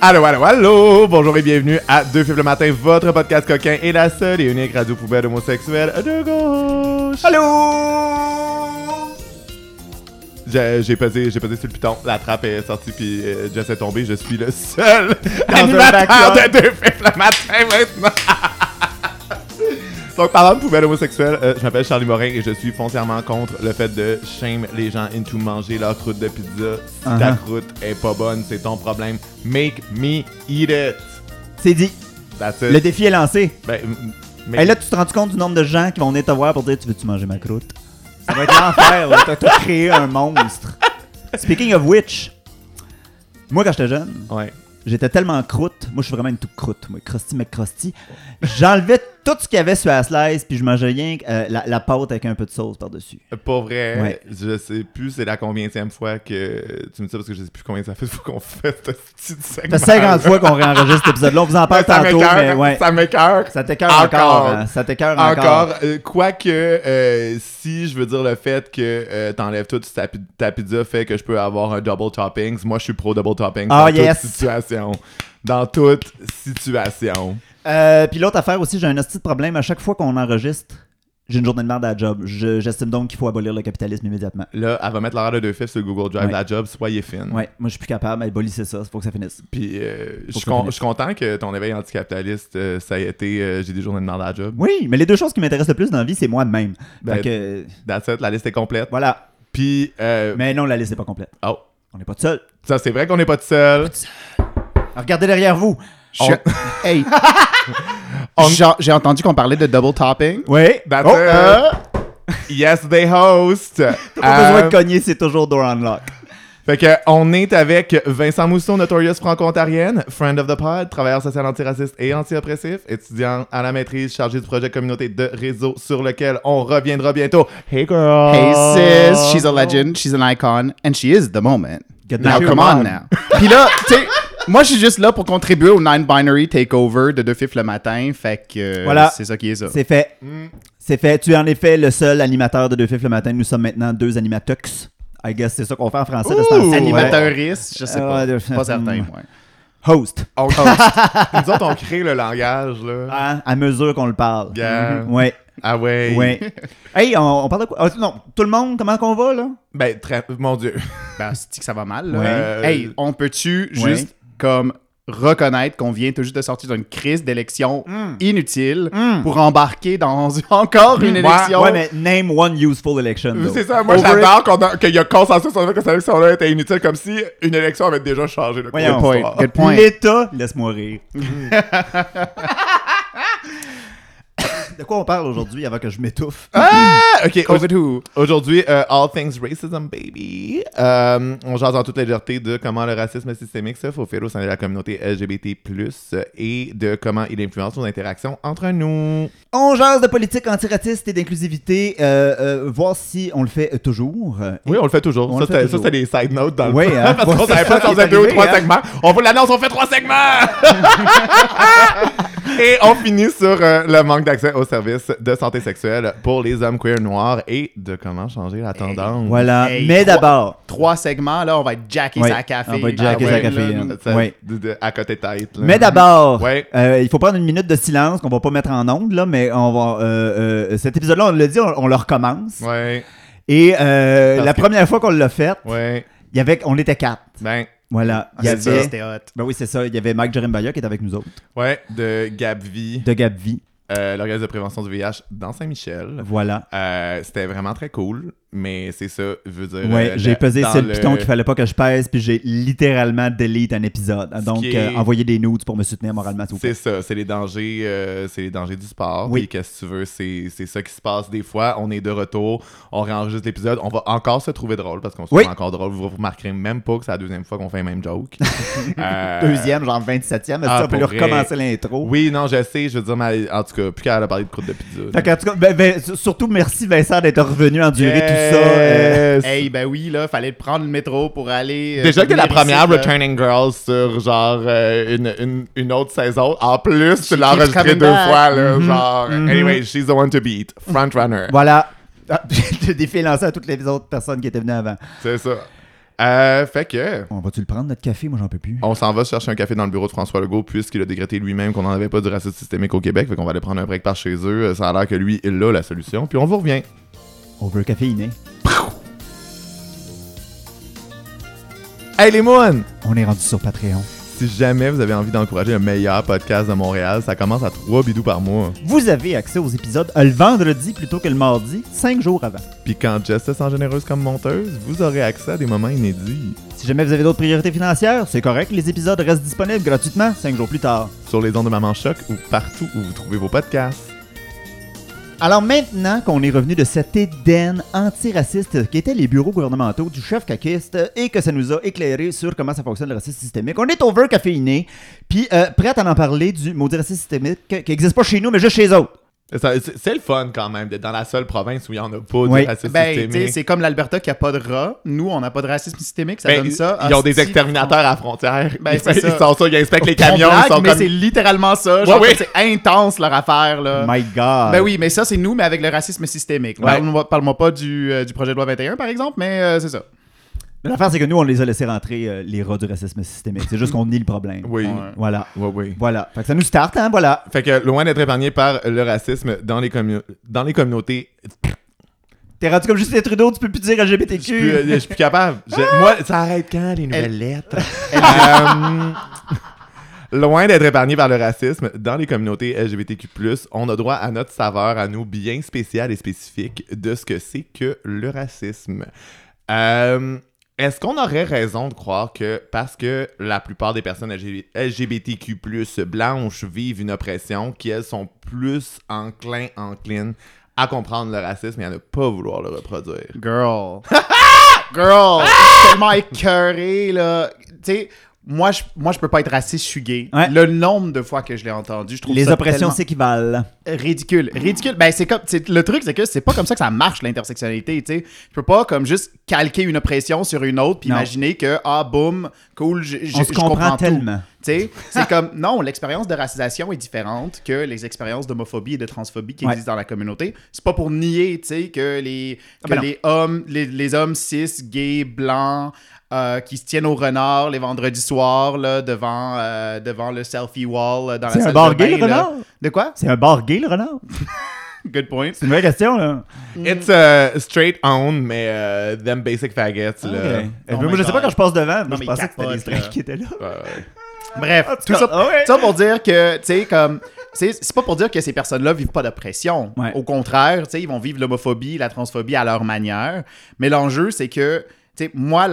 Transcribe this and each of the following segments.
Allô, allô, allô! Bonjour et bienvenue à Deux Films le matin, votre podcast coquin et la seule et unique radio poubelle homosexuelle de gauche. Allô? J'ai j'ai pesé, j'ai pesé sur le piton, la trappe est sortie puis euh, Jess est tombé. Je suis le seul animateur de Deux Films le matin maintenant. Donc, parlant de poubelle homosexuelle, euh, je m'appelle Charlie Morin et je suis foncièrement contre le fait de shame les gens into manger leur croûte de pizza. Si ta Uh-huh. croûte est pas bonne, c'est ton problème. Make me eat it. C'est dit. That's it. Le défi est lancé. Ben, m- mais Et là, tu te rends compte du nombre de gens qui vont venir te voir pour dire Tu veux-tu manger ma croûte? Ça va être l'enfer. là. T'as t'as créé un monstre. Speaking of which, moi, quand j'étais jeune, Ouais. j'étais tellement croûte. Moi, je suis vraiment une toute croûte. Moi, crusty McCrusty. J'enlevais tout ce qu'il y avait sur la slice, puis je mangeais rien que euh, la, la pâte avec un peu de sauce par-dessus. Pour vrai, Ouais. je sais plus c'est la combienième fois que tu me dis ça parce que je sais plus combien ça fait faut qu'on fasse ce petit segment. Ça fait 50 fois qu'on réenregistre cet épisode-là. On vous en parle ça tantôt, mais ouais. Ça m'écoeure. Ça t'écœure encore. Encore. hein. Ça t'écœure encore. Encore, euh, quoique, euh, si je veux dire le fait que euh, t'enlèves tout ta, ta pizza fait que je peux avoir un double toppings, moi je suis pro double toppings Ah, dans yes. toute situation. Dans toute situation. Euh, puis l'autre affaire aussi, j'ai un hostie de problème. À chaque fois qu'on enregistre, j'ai une journée de merde à la job. Je- J'estime donc qu'il faut abolir le capitalisme immédiatement. Là, elle va mettre l'horaire de deux fifs sur Google Drive, Ouais. la job, soyez fine. Ouais, moi je suis plus capable. Abolissez ça, faut que ça finisse. Puis euh, je Faut suis que ça con- finisse. je suis content que ton éveil anticapitaliste, euh, ça ait été euh, j'ai des journées de merde à la job. Oui, mais les deux choses qui m'intéressent le plus dans la vie, c'est moi-même. Ben, Fait que, That's it, la liste est complète. voilà. Puis, euh, Mais non, la liste n'est pas complète. oh, On n'est pas tout seul. ça c'est vrai qu'on n'est pas tout seul. Regardez derrière vous. Hey! On- J'ai- entendu qu'on parlait de double topping. Oui. That's Oh, it. euh, Yes, they host. Pas besoin Euh, de cogner, c'est toujours door unlock. Fait que on est avec Vincent Mousseau, Notorious franco-ontarienne, friend of the pod, travailleur social antiraciste et anti-oppressif, étudiant à la maîtrise, chargé du projet communauté de réseau sur lequel on reviendra bientôt. Hey girl! Hey sis, she's a legend, she's an icon, and she is the moment. Get Now come on. on now. Puis là, tu sais, moi je suis juste là pour contribuer au non-binary takeover de Deux Fifs le matin, fait que euh, Voilà. c'est ça qui est ça. C'est fait. Mm. C'est fait. Tu es en effet le seul animateur de Deux Fifs le matin. Nous sommes maintenant deux animatux. I guess c'est ça qu'on fait en français. de Animateuriste, je sais pas, pas certain. Mm. ouais. Host. On- Nous autres, on crée le langage, là. Hein, à mesure qu'on le parle. Yeah. Ouais. Ah ouais. Ouais. hey, on, on parle de quoi? Ah, non, tout le monde, comment qu'on va, là? Ben, très... Mon Dieu. Ben, c'est que ça va mal. Là? Ouais. Euh, Hey, on peut-tu Ouais. juste comme reconnaître qu'on vient tout juste de sortir d'une crise d'élection inutile Mm. pour embarquer dans encore une élection? Ouais, mais name one useful election. C'est ça, moi j'adore qu'il y a consensus sur le fait que cette élection-là était inutile, comme si une élection avait déjà changé le cours Good point. Good point. L'État, laisse-moi rire. de quoi on parle aujourd'hui avant que je m'étouffe? Ah! Ok, who? Aujourd'hui, euh, All Things Racism, baby. Euh, on jase en toute légèreté de comment le racisme systémique se faufile au sein de la communauté LGBT+, euh, et de comment il influence nos interactions entre nous. On jase de politique antiraciste et d'inclusivité, euh, euh, voir si on le fait euh, toujours. Euh, Oui, on le fait toujours. On ça, le fait c'était- ça, toujours. c'était des side notes dans le Oui, hein. Parce qu'on savait pas si on faisait deux ou trois hein. segments. On vous l'annonce, on fait trois segments! Et on finit sur euh, le manque d'accès aux services de santé sexuelle pour les hommes queer noirs et de comment changer la tendance. Voilà. Hey, Mais d'abord, Trois segments, là, on va être jacké Ouais, sa café. on va être jacké Ah sa ouais, caféine. là, Ça- Ouais. de- de- à côté tête. là. mais d'abord, Ouais. euh, il faut prendre une minute de silence qu'on va pas mettre en ondes, là, mais on va. euh, euh, cet épisode-là, on l'a dit, on, on le recommence. Ouais, Et euh, la que- première fois qu'on l'a fait, ouais. il y avait, on était quatre. Ben, Voilà. Il y Ah, c'est ça, avait. c'était hot. Ben oui, c'est ça. Il y avait Mike Jeremiah qui est avec nous autres, ouais, de Gabvi, de Gabvi. euh, l'organisme de prévention du VIH dans Saint-Michel. Voilà. Euh, C'était vraiment très cool, mais c'est ça, veut dire. Ouais, euh, j'ai pesé sur le piton qu'il fallait pas que je pèse, puis j'ai littéralement delete un épisode. Donc, qui est- euh, envoyer des nudes pour me soutenir moralement. C'est ça, c'est les dangers, euh, c'est les dangers du sport. Oui. Qu'est-ce que tu veux, c'est ça qui se passe des fois. On est de retour, on réenregistre l'épisode, on va encore se trouver drôle parce qu'on se Oui. trouve encore drôle. Vous remarquerez même pas que c'est la deuxième fois qu'on fait le même joke. Euh, Deuxième, genre 27e, mais ah, ça, peut recommencer l'intro. Oui, non, je sais, je veux dire, mais en tout cas, plus qu'à parler de croûte de pizza. Fait qu'en tout cas, ben, ben, surtout merci Vincent d'être revenu tout ça. euh, Yes. Hey, ben oui, là, fallait prendre le métro pour aller. euh, Déjà que la première ici, là. Returning Girls sur genre euh, une, une, une autre saison, en plus tu l'as deux back. fois, là, Mhm, genre. mhm. Anyway, she's the one to beat. Front runner. Voilà. Le défi est lancé à toutes les autres personnes qui étaient venues avant. C'est ça. Euh, fait que. On va-tu le prendre, notre café? Moi, j'en peux plus. On s'en va chercher un café dans le bureau de François Legault puisqu'il a décrété lui-même qu'on n'en avait pas du racisme systémique au Québec. Fait qu'on va aller prendre un break par chez eux. Ça a l'air que lui, il a la solution. Puis on vous revient. Overcaféiné. Hey les moines! On est rendu sur Patreon. Si jamais vous avez envie d'encourager le meilleur podcast de Montréal, ça commence à 3 bidous par mois. Vous avez accès aux épisodes le vendredi plutôt que le mardi, 5 jours avant. Puis quand Jess se sent généreuse comme monteuse, vous aurez accès à des moments inédits. Si jamais vous avez d'autres priorités financières, c'est correct, les épisodes restent disponibles gratuitement 5 jours plus tard. Sur les ondes de Maman Choc ou partout où vous trouvez vos podcasts. Alors maintenant qu'on est revenu de cet Éden antiraciste qui étaient les bureaux gouvernementaux du chef caquiste et que ça nous a éclairé sur comment ça fonctionne le racisme systémique, on est over caféiné, puis euh, prêt à en parler du maudit racisme systémique qui n'existe pas chez nous mais juste chez eux. Ça- C'est le fun quand même d'être dans la seule province où il n'y en a pas Oui. de racisme Ben, tu sais, systémique. c'est comme l'Alberta qui a pas de rats. Nous, on n'a pas de racisme systémique, ça Ben, donne ça. Ils ont des exterminateurs à la frontière. Ben, ils, c'est ils ça. sont ça, ils inspectent les On camions, blague, ils sont mais comme... c'est littéralement ça. Ouais, ouais. C'est intense leur affaire, là. My God. Ben oui, mais ça, c'est nous, mais avec le racisme systémique. Ouais. Parle-moi parle-moi pas du, euh, du projet de loi 21, par exemple, mais euh, c'est ça. L'affaire c'est que nous on les a laissés rentrer euh, les rats du racisme systémique. C'est juste qu'on nie le problème. Oui, Ouais. Voilà. oui, oui. Voilà. Fait que ça nous start, hein, voilà. Fait que loin d'être épargné par le racisme dans les, commu- dans les communautés, T'es rendu comme Justin Trudeau, tu peux plus dire LGBTQ. je suis plus capable. Je- moi, ça arrête quand les nouvelles Elle- lettres? Euh, Loin d'être épargné par le racisme, dans les communautés LGBTQ+, on a droit à notre saveur à nous bien spéciale et spécifique de ce que c'est que le racisme. Euh, Est-ce qu'on aurait raison de croire que parce que la plupart des personnes LG- LGBTQ+, blanches vivent une oppression, qu'elles sont plus enclins, enclines à comprendre le racisme et à ne pas vouloir le reproduire? Girl. Girl. Suis tellement écœuré, là. Tu sais, moi je, moi, je peux pas être raciste, je suis gay. Ouais. Le nombre de fois que je l'ai entendu, je trouve Les ça oppressions s'équivalent. ridicule. Ridicule. Ben, c'est comme. Le truc, c'est que c'est pas comme ça que ça marche, l'intersectionnalité, tu sais. Je peux pas, comme, juste calquer une oppression sur une autre puis imaginer que, ah, boum, cool, je, je- On se comprend comprends tout. tellement. Sais, c'est comme non, l'expérience de racisation est différente que les expériences d'homophobie et de transphobie qui Ouais. existent dans la communauté. C'est pas pour nier, tu sais, que les Ah que ben non. les hommes les, les hommes cis, gays, blancs euh, qui se tiennent au renard les vendredis soirs là, devant euh, devant le selfie wall euh, dans la C'est salle un bar de gay, le là. renard? De quoi? C'est un bar gay, le renard? Good point. C'est une vraie question, là. It's uh, straight on, mais euh, them basic faggots. Là. Ok. Euh, Oh moi, je sais pas quand je passe devant, Non, moi, je mais pensais que c'était capote, straight là. qui étaient là. Ouais, ouais. Bref, tout ça, ouais. ça pour dire que, tu sais, comme, c'est pas pour dire que ces personnes-là vivent pas d'oppression. Ouais. Au contraire, tu sais, ils vont vivre l'homophobie, la transphobie à leur manière. Mais l'enjeu, c'est que, tu sais, moi,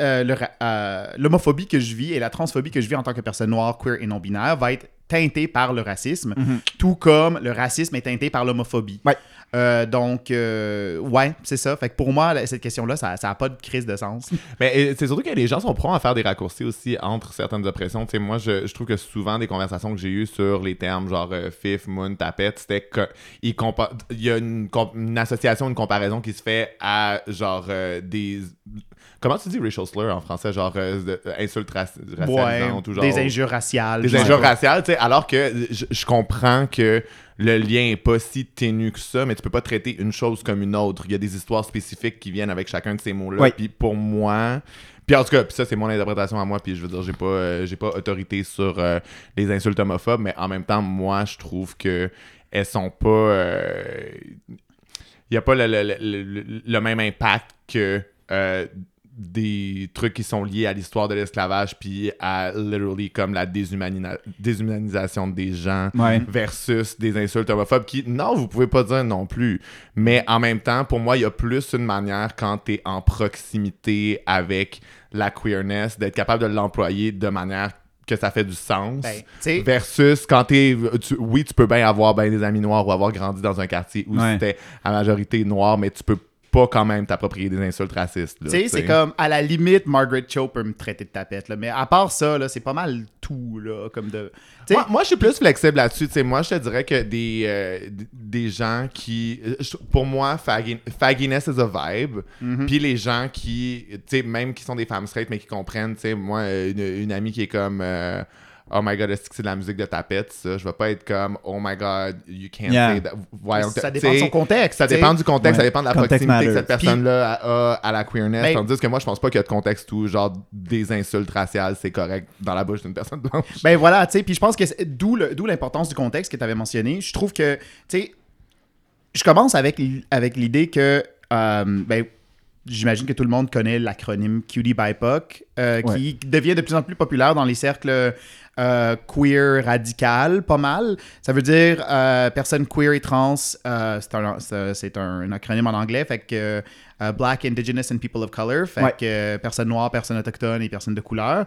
euh, euh, l'homophobie que je vis et la transphobie que je vis en tant que personne noire, queer et non-binaire va être teintée par le racisme, tout comme le racisme est teinté par l'homophobie. Ouais. Euh, donc, euh, ouais, c'est ça. Fait que pour moi, cette question-là, ça n'a pas de crise de sens. Mais c'est surtout que les gens sont prompts à faire des raccourcis aussi entre certaines oppressions. Tu sais, moi, je, je trouve que souvent, des conversations que j'ai eues sur les termes genre euh, fif, moon, tapette, c'était que il, compa- il y a une, association, une comparaison qui se fait à genre des. Comment tu dis racial slur en français? Genre de- insultes raci- Ouais, ou genre. des injures raciales. des injures raciales, tu sais, alors que je comprends que le lien est pas si ténu que ça, mais tu peux pas traiter une chose comme une autre. Il y a des histoires spécifiques qui viennent avec chacun de ces mots-là. Oui. Puis pour moi, puis en tout cas, puis ça c'est mon interprétation à moi, puis je veux dire, j'ai pas, euh, j'ai pas autorité sur euh, les insultes homophobes, mais en même temps, moi, je trouve que elles sont pas, euh, il y a pas le, le- le- le- le même impact que euh, des trucs qui sont liés à l'histoire de l'esclavage puis à literally comme la déshumanina- déshumanisation des gens Ouais. versus des insultes homophobes qui non vous pouvez pas dire non plus mais en même temps pour moi il y a plus une manière quand t'es en proximité avec la queerness d'être capable de l'employer de manière que ça fait du sens Ben, Versus quand t'es. tu- oui, tu peux bien avoir ben des amis noirs ou avoir grandi dans un quartier où Ouais. c'était à majorité noir, mais tu peux pas quand même t'approprier des insultes racistes. Tu sais, c'est comme, à la limite, Margaret Cho peut me traiter de tapette, là. Mais à part ça, là, c'est pas mal tout, là, comme de... Moi, moi, je suis plus flexible là-dessus. Tu sais, moi, je te dirais que des, euh, des gens qui. euh, Pour moi, faggi- fagginess is a vibe. Mhm. Puis les gens qui. Tu sais, même qui sont des femmes straight, mais qui comprennent. Tu sais, moi, une, une amie qui est comme. euh, oh my god, est-ce que c'est de la musique de tapette, ça? Je vais pas être comme, oh my god, you can't Yeah. say that. Voyons, ça dépend de son contexte. Ça dépend du contexte, ça dépend de la Context proximité que cette matters. personne-là a à la queerness. Ben- tandis que moi, je pense pas qu'il y a de contexte où, genre, des insultes raciales, c'est correct dans la bouche d'une personne blanche. Ben voilà, tu sais, puis je pense que d'où l'importance du contexte que tu avais mentionné. Je trouve que, tu sais, je commence avec, avec l'idée que, euh, ben, j'imagine que tout le monde connaît l'acronyme Cutie BIPOC, euh, Ouais. qui devient de plus en plus populaire dans les cercles euh, queer radical, pas mal. Ça veut dire euh, personne queer et trans, euh, c'est un, acronyme en anglais, fait que Black, Indigenous and People of Color, fait Ouais. que personnes noires, personnes autochtones et personnes de couleur.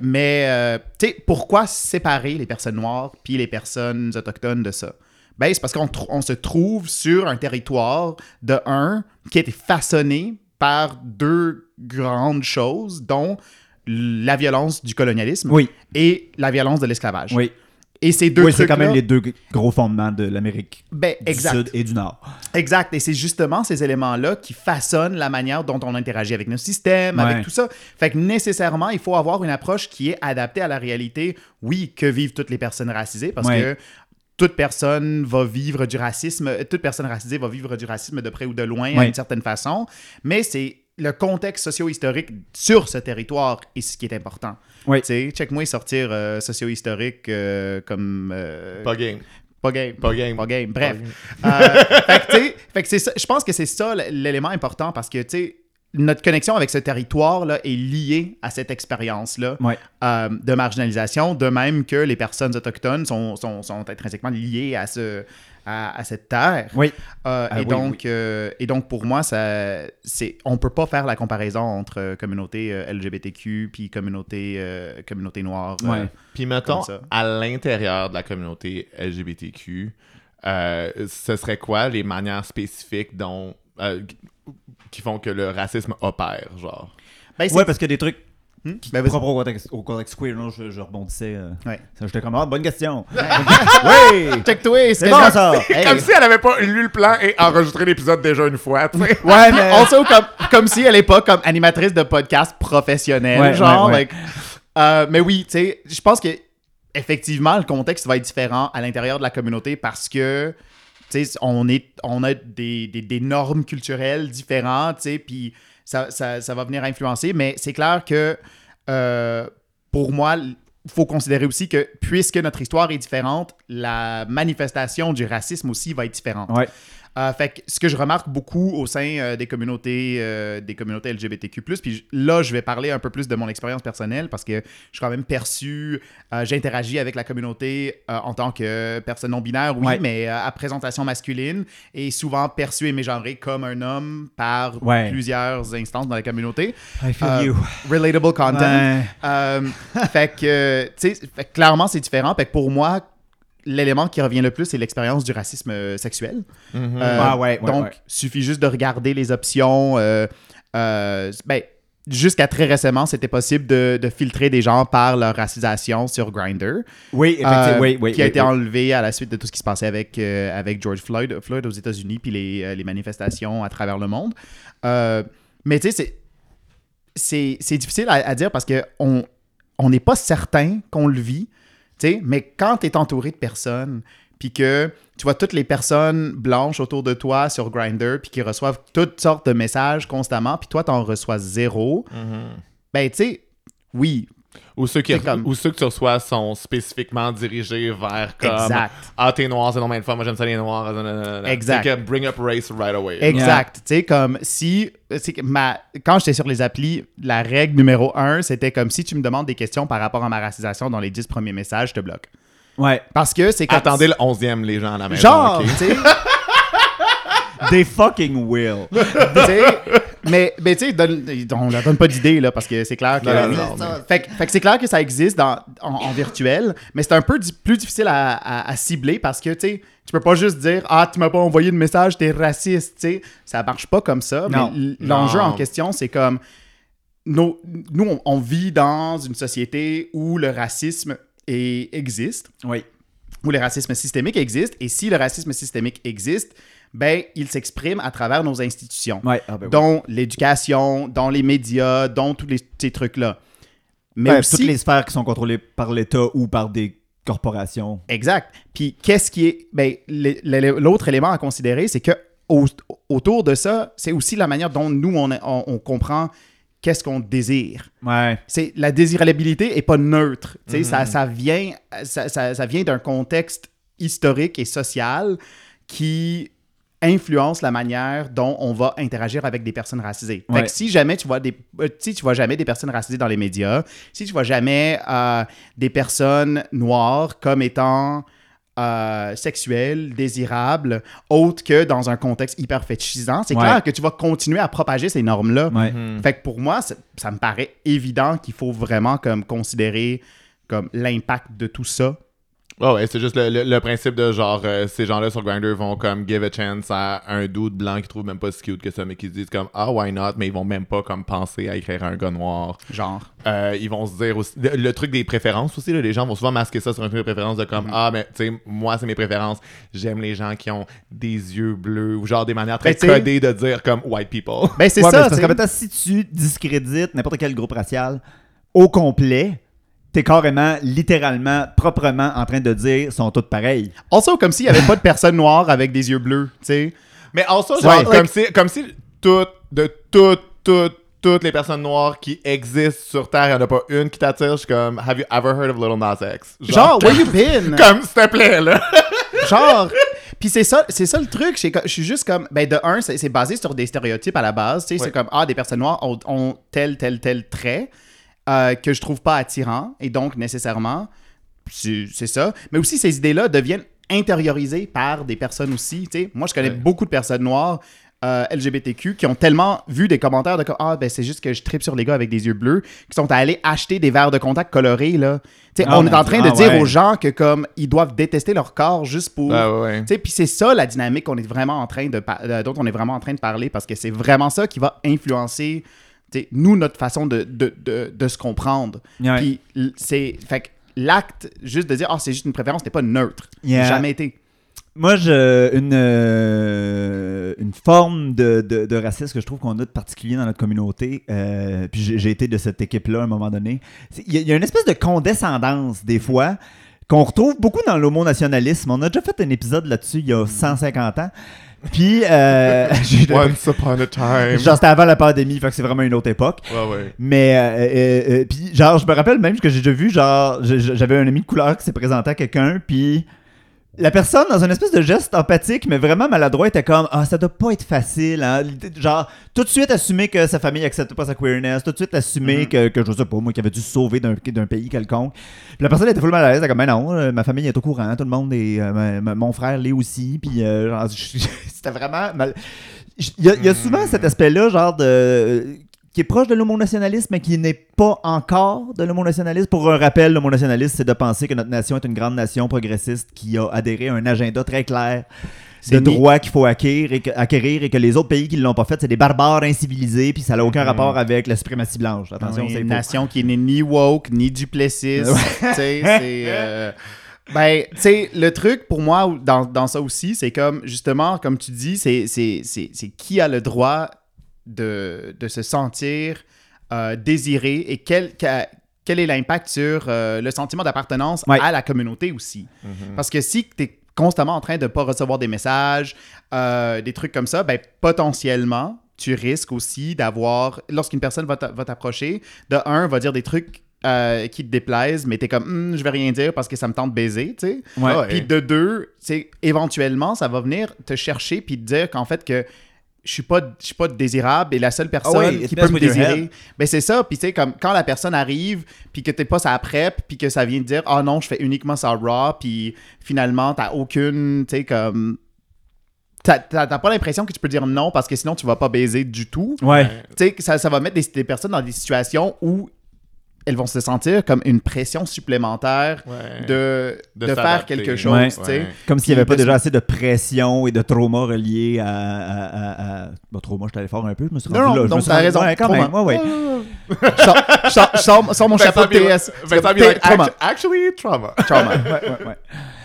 Mais, tu sais, pourquoi séparer les personnes noires puis les personnes autochtones de ça? Ben, c'est parce qu'on se trouve sur un territoire de un qui a été façonné par deux grandes choses, dont la violence du colonialisme Oui, et la violence de l'esclavage. oui. Et ces deux Oui, c'est quand même les deux gros fondements de l'Amérique Ben, du exact. Sud et du Nord. Exact. Et c'est justement ces éléments-là qui façonnent la manière dont on interagit avec nos systèmes, Ouais. avec tout ça. Fait que nécessairement, il faut avoir une approche qui est adaptée à la réalité, oui, que vivent toutes les personnes racisées, parce Ouais. que toute personne va vivre du racisme, toute personne racisée va vivre du racisme de près ou de loin à Ouais. une certaine façon, mais c'est le contexte socio-historique sur ce territoire et ce qui est important. Oui. Tu sais, check-moi sortir euh, socio-historique euh, comme... euh, Pas game. pas game. Pas game. Pas game. Bref. Pas game. Euh, fait que, tu sais, fait que c'est ça. Je pense que c'est ça l'élément important parce que, tu sais, notre connexion avec ce territoire-là est liée à cette expérience-là Ouais. euh, de marginalisation, de même que les personnes autochtones sont, sont, sont intrinsèquement liées à, ce, à, à cette terre. Oui. Euh, Ah et, oui, donc, euh, et donc, pour moi, ça, c'est, on peut pas faire la comparaison entre euh, communauté euh, LGBTQ puis communauté, euh, communauté noire. euh, Ouais. Puis mettons, à l'intérieur de la communauté LGBTQ, euh, ce serait quoi les manières spécifiques dont, euh, qui font que le racisme opère, genre? ben, c'est- Ouais, parce a des trucs Hmm? qui Ben, vas-y. propres au contexte, au contexte queer. Non, je, je rebondissais. euh, Ouais. ça, J'étais comme, ah, bonne question. oui! Check-toi, C'est bon, ça! Hey. Comme si elle avait pas lu le plan et enregistré l'épisode déjà une fois, tu sais. Ouais, mais. Also, comme, comme si elle est pas comme animatrice de podcast professionnelle, Ouais, genre. ouais, ouais. like, euh, mais oui, tu sais, je pense que effectivement, le contexte va être différent à l'intérieur de la communauté parce que, tu sais, on, est, on a des, des, des normes culturelles différentes, tu sais, puis ça, ça, ça va venir influencer. Mais c'est clair que, euh, pour moi, il faut considérer aussi que, puisque notre histoire est différente, la manifestation du racisme aussi va être différente. Euh, fait que ce que je remarque beaucoup au sein euh, des communautés euh, des communautés LGBTQ+, puis là, je vais parler un peu plus de mon expérience personnelle parce que je suis quand même perçu, j'interagis avec la communauté en tant que personne non binaire, oui, Ouais. mais à présentation masculine et souvent perçu et mégenré comme un homme par Ouais. plusieurs instances dans la communauté. I feel you. Relatable content. Ouais. Fait que, tu sais, clairement, c'est différent. Fait que pour moi, l'élément qui revient le plus, c'est l'expérience du racisme euh, sexuel. Euh, Ah ouais, ouais, donc, ouais. suffit juste de regarder les options. euh, euh, ben, jusqu'à très récemment, c'était possible de, de filtrer des gens par leur racisation sur Grindr, Oui, effectivement. oui, oui. qui a oui, été oui. enlevé à la suite de tout ce qui se passait avec, avec George Floyd, Floyd aux États-Unis, puis les, les manifestations à travers le monde. Mais tu sais, c'est- difficile à, à dire parce qu'on on n'est pas certain qu'on le vit, mais quand tu es entouré de personnes, puis que tu vois toutes les personnes blanches autour de toi sur Grindr, puis qui reçoivent toutes sortes de messages constamment, puis toi, tu en reçois zéro, Mhm. ben, tu sais, oui, Ou ceux, qui, comme- ou ceux que tu reçois sont spécifiquement dirigés vers comme exact. Ah, t'es noir, c'est non de fois, moi j'aime ça les noirs. Exact. Que bring up race right away. Exact. Tu sais, comme si. Ma, quand j'étais sur les applis, la règle numéro un, c'était comme si tu me demandes des questions par rapport à ma racisation dans les 10 premiers messages, je te bloque. Ouais. Parce que c'est comme. Attendez le 11e, les gens à la maison. Genre, tu sais. They fucking will. mais mais tu sais, on leur donne pas d'idée, là, parce que c'est clair que. Non, non, non, Fait, que- fait que c'est clair que ça existe dans, en, en virtuel, mais c'est un peu di- plus difficile à, à- à cibler parce que, tu sais, tu peux pas juste dire Ah, tu m'as pas envoyé de message, t'es raciste, tu sais. Ça marche pas comme ça. Non. Mais l'enjeu en question, c'est comme. nos- nous, on, on vit dans une société où le racisme est- existe Oui. où le racisme systémique existe. Et si le racisme systémique existe, ben, il s'exprime à travers nos institutions, Ouais. Ah, ben oui. dont l'éducation, dont les médias, dont tous les, ces trucs-là. mais Ouais, aussi toutes les sphères qui sont contrôlées par l'État ou par des corporations. Exact. Puis qu'est-ce qui est. Ben, l'autre élément à considérer, c'est que au- autour de ça, c'est aussi la manière dont nous, on, on- on comprend qu'est-ce qu'on désire. Ouais. C'est, la désirabilité est pas neutre. Mhm. ça, ça vient, ça, ça- ça vient d'un contexte historique et social qui influence la manière dont on va interagir avec des personnes racisées. Fait Ouais. que si jamais tu vois des euh, si tu vois jamais des personnes racisées dans les médias, si tu vois jamais euh, des personnes noires comme étant euh, sexuelles, désirables, autres que dans un contexte hyper fétichisant, c'est Ouais. clair que tu vas continuer à propager ces normes-là. Ouais. Mhm. Fait que pour moi, ça, ça me paraît évident qu'il faut vraiment comme considérer comme l'impact de tout ça. Ouais, ouais, c'est juste le, le- le principe de genre, euh, ces gens-là sur Grindr vont comme give a chance à un dude blanc qui trouve même pas si cute que ça, mais qui se disent comme ah, why not, mais ils vont même pas comme penser à écrire à un gars noir. Genre. Euh, ils vont se dire aussi. Le, le truc des préférences aussi, là, les gens vont souvent masquer ça sur un truc de préférence de comme ah, mais tu sais, moi, c'est mes préférences. J'aime les gens qui ont des yeux bleus ou genre des manières très Ben, tu sais- codées de dire comme white people. Ben, c'est Ouais, ça. même temps, si tu discrédites n'importe quel groupe racial au complet, t'es carrément, littéralement, proprement en train de dire sont toutes pareilles. Also, comme s'il n'y avait pas de personnes noires avec des yeux bleus, tu sais. Mais also, Ouais, genre, like- comme, si, comme si toutes, de toutes, toutes, toutes les personnes noires qui existent sur Terre, il n'y en a pas une qui t'attire. Je suis comme, have you ever heard of Little Nas X? Genre, where you been? Comme, s'il te plaît, là. Genre. Puis c'est ça, c'est ça le truc. Je suis juste comme. Ben, de un, c'est c'est basé sur des stéréotypes à la base. Tu sais, Ouais. c'est comme, ah, des personnes noires ont, ont tel, tel, tel trait euh, que je trouve pas attirant. Et donc, nécessairement, c'est ça. Mais aussi, ces idées-là deviennent intériorisées par des personnes aussi. Tu sais, moi, je connais Ouais. beaucoup de personnes noires. euh, LGBTQ qui ont tellement vu des commentaires de comme ah ben c'est juste que je tripe sur les gars avec des yeux bleus qui sont allés acheter des verres de contact colorés là tu sais Ah, on est en train de Ah, dire ouais. aux gens que comme ils doivent détester leur corps juste pour Ouais, ouais, ouais. tu sais, puis c'est ça la dynamique qu'on est vraiment en train de euh, dont on est vraiment en train de parler parce que c'est vraiment ça qui va influencer nous notre façon de, de, de, de se comprendre. Puis c'est fait que l'acte juste de dire ah c'est juste une préférence n'est pas neutre. Yeah. Jamais été. Moi, je, une, euh, une forme de, de, de racisme que je trouve qu'on a de particulier dans notre communauté, euh, puis j'ai été de cette équipe-là à un moment donné, y, il y a une espèce de condescendance des fois qu'on retrouve beaucoup dans l'homo-nationalisme. On a déjà fait un épisode là-dessus il y a 150 ans. Puis, euh, Once upon a time. genre c'était avant la pandémie, fait que c'est vraiment une autre époque. Ouais, ouais. Mais, euh, euh, euh, puis genre, je me rappelle même que j'ai déjà vu, genre, j'avais un ami de couleur qui s'est présenté à quelqu'un, puis la personne, dans une espèce de geste empathique, mais vraiment maladroit, était comme Ah, ça doit pas être facile, hein. Genre, tout de suite assumer que sa famille accepte pas sa queerness, tout de suite assumer Mhm. que, que, je sais pas, moi, qui avait dû se sauver d'un d'un pays quelconque. Puis la personne était full mal à l'aise, elle était comme Ben non, euh, ma famille est au courant, tout le monde est. euh, ma- mon frère l'est aussi, puis euh, c'était vraiment mal. Il y, a- il y a souvent cet aspect-là, genre de qui est proche de l'homonationalisme, mais qui n'est pas encore de l'homonationalisme. Pour un rappel, l'homonationalisme, c'est de penser que notre nation est une grande nation progressiste qui a adhéré à un agenda très clair de droits qu'il faut acquérir et, que, acquérir et que les autres pays qui ne l'ont pas fait, c'est des barbares incivilisés, puis ça n'a aucun Mhm. rapport avec la suprématie blanche. Attention, Oui, c'est une nation qui n'est ni woke ni duplessis. tu sais, c'est. euh, Ben, tu sais, le truc pour moi dans, dans ça aussi, c'est comme, justement, comme tu dis, c'est qui a le droit de, de se sentir euh, désiré et quel, quel, est l'impact sur euh, le sentiment d'appartenance Ouais. à la communauté aussi. Mhm. Parce que si tu es constamment en train de ne pas recevoir des messages, euh, des trucs comme ça, ben, potentiellement, tu risques aussi d'avoir, lorsqu'une personne va t'a- va t'approcher, de un, va dire des trucs euh, qui te déplaisent, mais t'es comme, Hum, je vais rien dire parce que ça me tente de baiser, tu sais. Ouais. Puis de deux, c'est éventuellement, ça va venir te chercher puis te dire qu'en fait que je suis pas je suis pas désirable et la seule personne Ah it qui peut me désirer ben c'est ça puis tu sais comme quand la personne arrive puis que t'es pas sa prep puis que ça vient te dire ah non je fais uniquement ça raw puis finalement t'as aucune tu sais comme t'as pas l'impression que tu peux dire non parce que sinon tu vas pas baiser du tout Ouais. tu sais, ça, ça va mettre des, des personnes dans des situations où elles vont se sentir comme une pression supplémentaire Ouais. de, De de faire quelque chose, Ouais. Ouais. Comme s'il n'y avait pas déjà assez de pression et de trauma reliés à. à, à, à- Bon, trauma, je allé fort un peu, je me suis Non, rendu non, là. je donc t'as raison, Ouais, quand trauma. même, ouais, ouais. Je sors- je mon chapeau de TS. Vincent be T- like, trauma. "Actu- actually, trauma. Trauma. Ouais, ouais, ouais.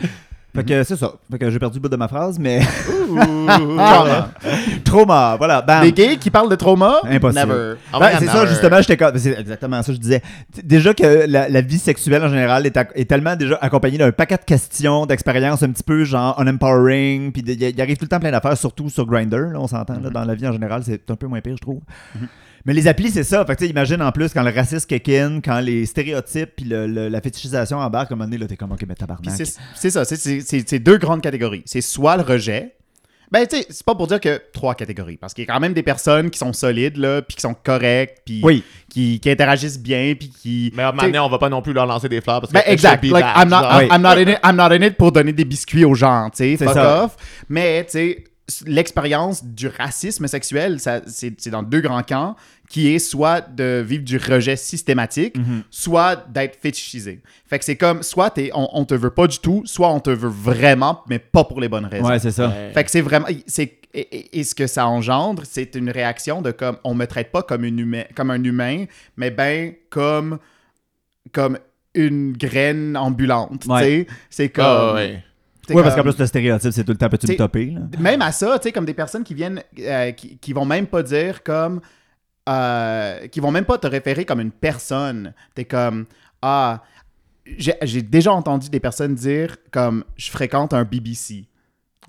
Fait que c'est ça. Fait que j'ai perdu le bout de ma phrase, mais Trauma. trauma, voilà. Bam. Les gays qui parlent de trauma, Impossible. never. Oh Ben, c'est ça, justement, j'étais comme- c'est exactement ça je disais. Déjà que la, la vie sexuelle en général est, tellement déjà accompagnée d'un paquet de questions, d'expériences un petit peu genre unempowering, puis il arrive tout le temps plein d'affaires, surtout sur Grindr, là, on s'entend, là, dans la vie en général, c'est un peu moins pire, je trouve. Mais les applis, c'est ça. Fait que, imagine en plus quand le racisme kick in, quand les stéréotypes puis le- le- la fétichisation embarquent, à un moment donné, là, t'es comme, ok, mais Puis tabarnak. c'est c'est ça, c'est- c'est c'est- c'est deux grandes catégories. C'est soit le rejet. Ben, tu sais, c'est pas pour dire que trois catégories, parce qu'il y a quand même des personnes qui sont solides, là, puis qui sont correctes, puis Oui. qui, qui interagissent bien, puis qui. Mais à un moment donné, on va pas non plus leur lancer des fleurs parce que Ben, it exact. Like, I'm, not. Oui. I'm, not in it, I'm not in it pour donner des biscuits aux gens, tu sais. C'est Fuck ça. off. Mais, tu sais, l'expérience du racisme sexuel, ça, c'est, dans deux grands camps, qui est soit de vivre du rejet systématique, Mhm. soit d'être fétichisé. Fait que c'est comme, soit on, on te veut pas du tout, soit on te veut vraiment, mais pas pour les bonnes raisons. Ouais, c'est ça. Ouais. Fait que c'est vraiment. C'est, et, et- et ce que ça engendre, c'est une réaction de comme on me traite pas comme, une humain, comme un humain, mais ben comme, comme une graine ambulante. Ouais. tu sais. C'est comme. Ah, ouais. C'est Ouais, parce qu'en plus, le stéréotype, c'est tout le temps peux-tu me T'sais, topper, là? Même à ça, tu sais, comme des personnes qui viennent. euh, qui, qui vont même pas dire comme. euh, qui vont même pas te référer comme une personne. T'es comme. Ah. J'ai déjà entendu des personnes dire comme je fréquente un BBC.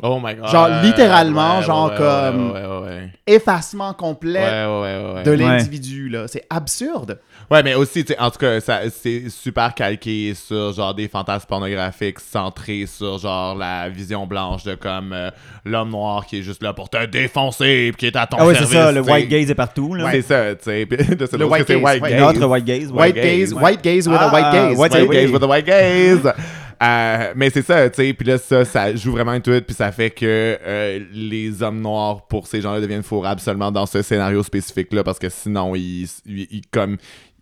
Oh my god. Genre, littéralement, Ouais, genre ouais, comme- Ouais, ouais, ouais. Effacement complet ouais, ouais, ouais. de Ouais, l'individu, là. C'est absurde. Ouais, mais aussi, en tout cas, ça- c'est super calqué sur genre des fantasmes pornographiques centrés sur genre la vision blanche de comme euh, l'homme noir qui est juste là pour te défoncer puis qui est à ton Ah oui, c'est ça, le white gaze est partout, là. C'est ça, tu sais. Puis de ce Le white gaze, white gaze. Notre white gaze, ouais. White gaze, gaze, ouais. white gaze with Ah, a white gaze. white White gaze with a white gaze. Euh, mais c'est ça, tu sais, puis là, ça, ça joue vraiment tout, puis ça fait que euh, les hommes noirs, pour ces gens-là, deviennent fourrables seulement dans ce scénario spécifique-là, parce que sinon, ils, ils, ils- comme,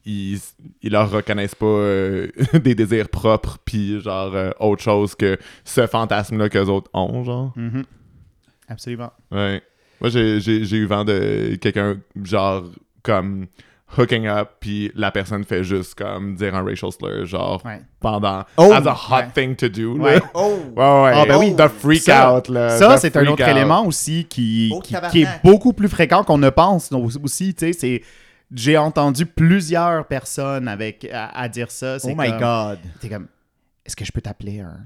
ils, ils leur reconnaissent pas euh, des désirs propres, puis genre, autre chose que ce fantasme-là qu'eux autres ont, genre. Mhm. Absolument. Ouais. Moi, j'ai eu vent de quelqu'un, genre, comme hooking up, puis la personne fait juste comme dire un racial slur, genre, Ouais. pendant. Oh! as a hot Ouais. thing to do, là. Ouais. Oh! Ouais, ouais. Ah, ben oui. The freak Ça- out, là. Ça, c'est un autre out. élément aussi qui, Oh, qui, est beaucoup plus fréquent qu'on ne pense donc, aussi. Tu sais, c'est. J'ai entendu plusieurs personnes avec, à, à dire ça. C'est Oh my comme- god. T'es comme, est-ce que je peux t'appeler un?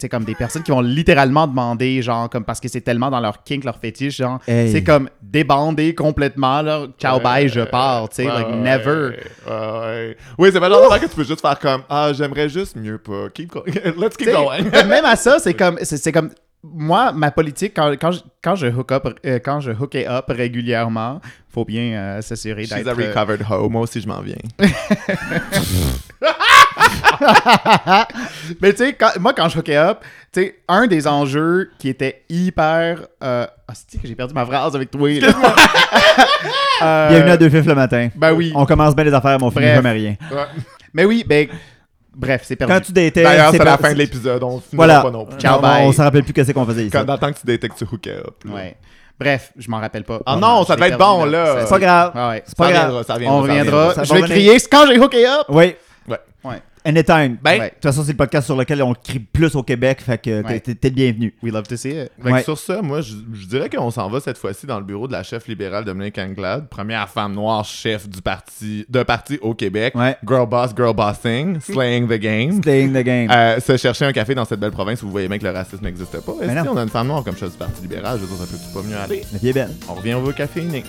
C'est comme des personnes qui vont littéralement demander, genre, comme parce que c'est tellement dans leur kink, leur fétiche, genre, Hey. c'est comme débandé complètement, là, ciao, Ouais, bye, je pars, tu sais, ouais, like, ouais, never. Ouais, ouais. Oui, c'est pas genre que tu peux juste faire comme Ah, j'aimerais juste mieux pas. Keep going. Let's keep T'sais, going. même à ça, c'est comme, c'est comme, moi, ma politique, quand, quand, je, quand je hook up, euh, quand je hookais up régulièrement, faut bien euh, s'assurer She's d'être. a euh, recovered hoe. Moi aussi, je m'en viens. Mais tu sais, moi, quand je hookais up, tu sais, un des enjeux qui était hyper. Euh... Ah, c'est que j'ai perdu ma phrase avec toi, là. Euh, Bienvenue à Deux Fifs le matin. Ben oui. On commence bien les affaires, mais on finit Bref. jamais rien. Mais oui, ben. Bref, c'est perdu. Quand tu datais, D'ailleurs, c'est la fin de l'épisode. On Voilà. pas non plus. Ciao, on, bye. On s'en rappelle plus qu'est-ce qu'on faisait ici. Quand, dans le temps que tu datais que tu hookais up. là. Ouais. Bref, je m'en rappelle pas. Ah non, ça je l'ai devait être bon, là. C'est pas grave. Ah ouais. C'est pas Ça grave. reviendra, ça reviendra. On ça reviendra. Ça Je va vais crier quand j'ai hooké up. Oui. Ouais. Ouais. Anytime. Ben. De toute façon, c'est le podcast sur lequel on crie plus au Québec, fait que t'es- Ouais. t'es t'es le bienvenu. We love to see it. Fait que Ouais. sur ça, moi, je, je dirais qu'on s'en va cette fois-ci dans le bureau de la chef libérale Dominique Anglade, première femme noire chef du parti, de parti au Québec. Ouais. Girl boss, girl bossing, slaying the game. Playing the game. Euh, se chercher un café dans cette belle province où vous voyez bien que le racisme n'existe pas. Est-ce qu'on a une femme noire comme chef du Parti libéral? Je veux dire, ça peut pas mieux aller? La est belle. On revient au café né.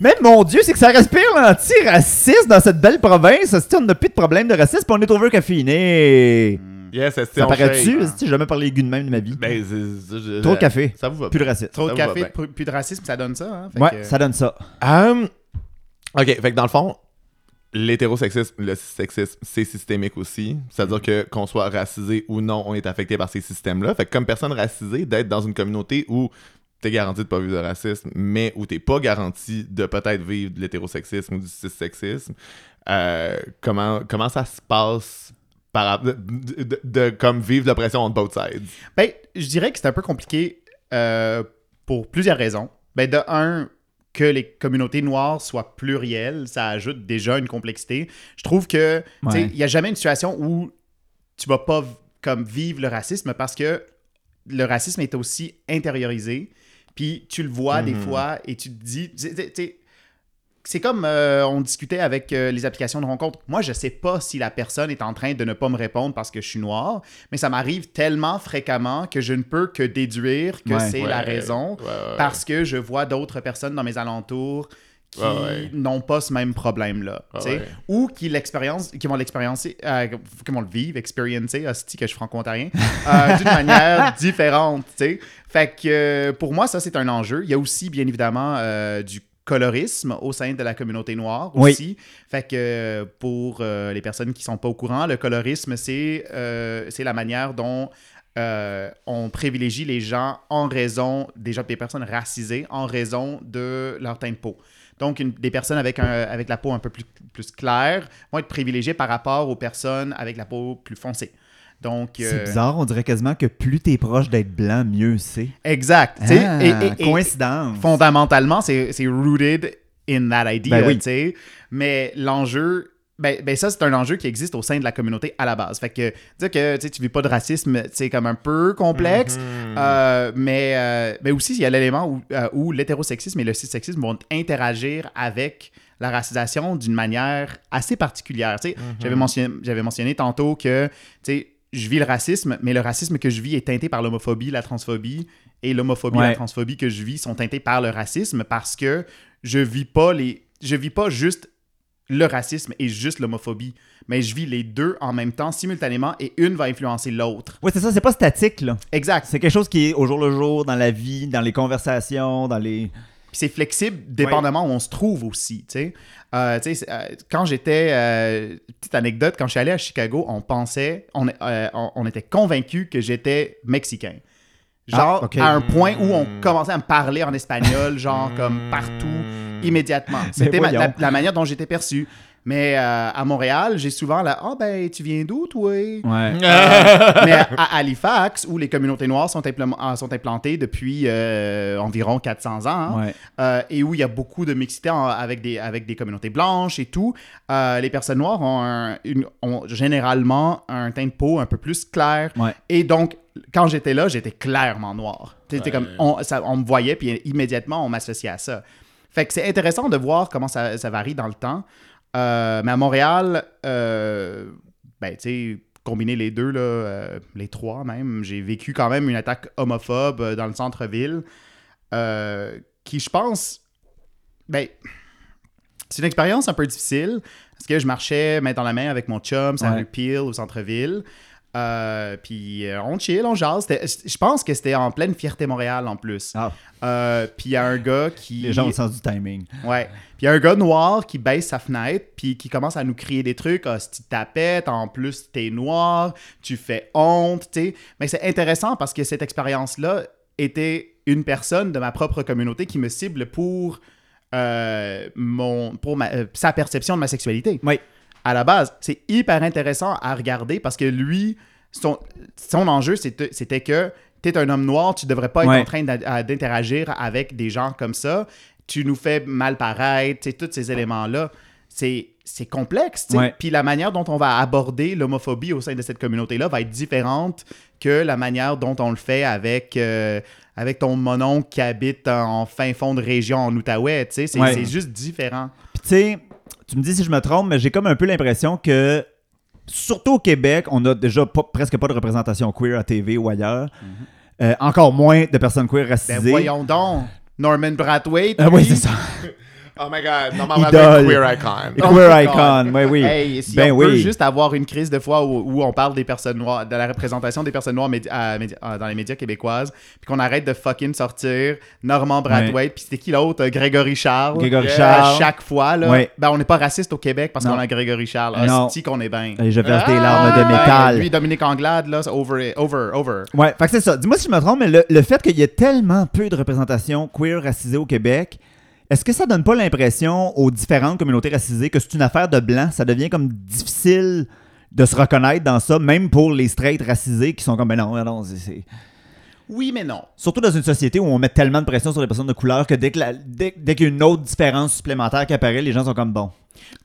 Mais mon Dieu, c'est que ça respire l'anti-raciste dans cette belle province. Si on n'a plus de problème de racisme, puis on est overcaffiné. Yes, est-ce Ça paraît-tu? J'ai jamais parlé aigu de même de ma vie? Ben, je- Trop de café. Ça vous va Plus de racisme. Trop de Ça vous va café, plus de racisme, ça donne ça. Hein? Fait Ouais, que- ça donne ça. Hum, ok, fait que dans le fond, l'hétérosexisme, le sexisme, c'est systémique aussi. C'est-à-dire que qu'on soit racisé ou non, on est affecté par ces systèmes-là. Fait que comme personne racisée, d'être dans une communauté où t'es garanti de pas vivre de racisme, mais où t'es pas garanti de peut-être vivre de l'hétérosexisme ou du cissexisme, euh, comment, comment ça se passe par, de, de- de- de comme vivre l'oppression on both sides? Ben, je dirais que c'est un peu compliqué euh, pour plusieurs raisons. ben de un, que les communautés noires soient plurielles, ça ajoute déjà une complexité. Je trouve que, sais, Ouais. il n'y a jamais une situation où tu vas pas comme vivre le racisme parce que le racisme est aussi intériorisé. Puis tu le vois des Mhm. fois et tu te dis, c'est comme euh, on discutait avec euh, les applications de rencontre. Moi, je sais pas si la personne est en train de ne pas me répondre parce que je suis noir, mais ça m'arrive tellement fréquemment que je ne peux que déduire que Ouais. c'est la raison ouais. parce que je vois d'autres personnes dans mes alentours qui ouais. n'ont pas ce même problème-là. Ouais. Ou qui, l'expérience, qui vont l'expériencer, euh, qui vont le vivre, expériencer, hostie que je suis franco-ontarien, euh, d'une manière différente. tu sais. Fait que euh, pour moi, ça, c'est un enjeu. Il y a aussi, bien évidemment, euh, du colorisme au sein de la communauté noire Oui. aussi. Fait que pour les personnes qui sont pas au courant, le colorisme, c'est c'est la manière dont euh, on privilégie les gens en raison, déjà des personnes racisées, en raison de leur teint de peau. Donc, une- des personnes avec, un, avec la peau un peu plus, plus claire vont être privilégiées par rapport aux personnes avec la peau plus foncée. Donc, C'est euh, bizarre, on dirait quasiment que plus t'es proche d'être blanc, mieux c'est. Exact. Ah, et- et- et- coïncidence. fondamentalement, c'est rooted in that idea, Ben oui. Mais l'enjeu, ben, ben ça, c'est un enjeu qui existe au sein de la communauté à la base. Fait que dire que tu vis pas de racisme, c'est comme un peu complexe. Mhm. Euh, mais, euh, mais aussi, il y a l'élément où, euh, où l'hétérosexisme et le cissexisme vont interagir avec la racisation d'une manière assez particulière. Tu sais, J'avais mentionné, j'avais mentionné tantôt que je vis le racisme, mais le racisme que je vis est teinté par l'homophobie, la transphobie, et l'homophobie et Ouais. la transphobie que je vis sont teintés par le racisme parce que je vis pas les, je vis pas juste le racisme et juste l'homophobie, mais je vis les deux en même temps, simultanément, et une va influencer l'autre. Oui, c'est ça, c'est pas statique, là. Exact. C'est quelque chose qui est au jour le jour, dans la vie, dans les conversations, dans les. Puis c'est flexible dépendamment où on se trouve aussi, tu sais. Euh, euh, quand j'étais, euh, petite anecdote, quand je suis allé à Chicago, on pensait, on, euh, on, on était convaincu que j'étais mexicain. Genre, Ah, à un point où on Mm. commençait à me parler en espagnol, genre comme partout, immédiatement. C'était ma- la, manière dont j'étais perçu. Mais euh, à Montréal, j'ai souvent la Ah ben, tu viens d'où, toi? Ouais. mais à, à Halifax, où les communautés noires sont, euh, sont implantées depuis euh, environ 400 ans, hein, Ouais. euh, et où il y a beaucoup de mixité en- avec, des, avec des communautés blanches et tout, euh, les personnes noires ont, un- une- ont généralement un teint de peau un peu plus clair. Ouais. Et donc, quand j'étais là, j'étais clairement noir. C'était Ouais. comme, on, ça- on me voyait, puis immédiatement, on m'associait à ça. Fait que c'est intéressant de voir comment ça, ça varie dans le temps. Euh, mais à Montréal, euh, ben, tu sais, combiner les deux, là, euh, les trois même, j'ai vécu quand même une attaque homophobe dans le centre-ville qui, je pense, ben, c'est une expérience un peu difficile parce que je marchais main dans la main avec mon chum, ça Ouais. Peel au centre-ville. Euh, puis euh, on chill, on jase. Je pense que c'était en pleine fierté Montréal en plus. Ah, Euh, puis il y a un gars qui. les gens ont le sens du timing. Ouais. Puis il y a un gars noir qui baisse sa fenêtre, puis qui commence à nous crier des trucs. Ah, si tu tapette, en plus, t'es noir, tu fais honte, tu sais. Mais c'est intéressant parce que cette expérience-là était une personne de ma propre communauté qui me cible pour, euh, mon, pour ma- euh, sa perception de ma sexualité. Oui. À la base, c'est hyper intéressant à regarder parce que lui, son, son enjeu, c'était que tu es un homme noir, tu devrais pas être Ouais. en train d'interagir avec des gens comme ça. Tu nous fais mal paraître, tous ces éléments-là. C'est c'est complexe. tu sais. Ouais. Puis la manière dont on va aborder l'homophobie au sein de cette communauté-là va être différente que la manière dont on le fait avec, euh, avec ton monon qui habite en fin fond de région en Outaouais. Ouais. c'est juste différent. Puis tu sais, tu me dis si je me trompe, mais j'ai comme un peu l'impression que, surtout au Québec, on a déjà pas- presque pas de représentation queer à TV ou ailleurs. Euh, encore moins de personnes queer Ben racisées. voyons donc. Norman Brathwaite. Ah oui, c'est ça. Oh my god, non, Idole. queer icon. Oh queer my icon, oui, oui. Hey, si ben on peut oui. juste avoir une crise de fois où, où on parle des personnes noires, de la représentation des personnes noires à- médi- à- dans les médias québécoises, puis qu'on arrête de fucking sortir Normand Brathwaite, puis c'était qui l'autre? Euh, Grégory Charles. Grégory À Charles. chaque fois, là. Ben, on n'est pas raciste au Québec parce qu'on a Grégory Charles. Non. Hostie qu'on est bien. Je verse des larmes de Ah, métal. Lui, Dominique Anglade, là, c'est over, over, over. Ouais, fait que c'est ça. Dis-moi si je me trompe, mais le, le fait qu'il y ait tellement peu de représentation queer racisée au Québec, est-ce que ça donne pas l'impression aux différentes communautés racisées que c'est une affaire de blanc? Ça devient comme difficile de se reconnaître dans ça, même pour les straight racisés qui sont comme, ben non, non, c'est-. Oui, mais non. Surtout dans une société où on met tellement de pression sur les personnes de couleur que dès que la- dès, dès qu'il y a une autre différence supplémentaire qui apparaît, les gens sont comme bon.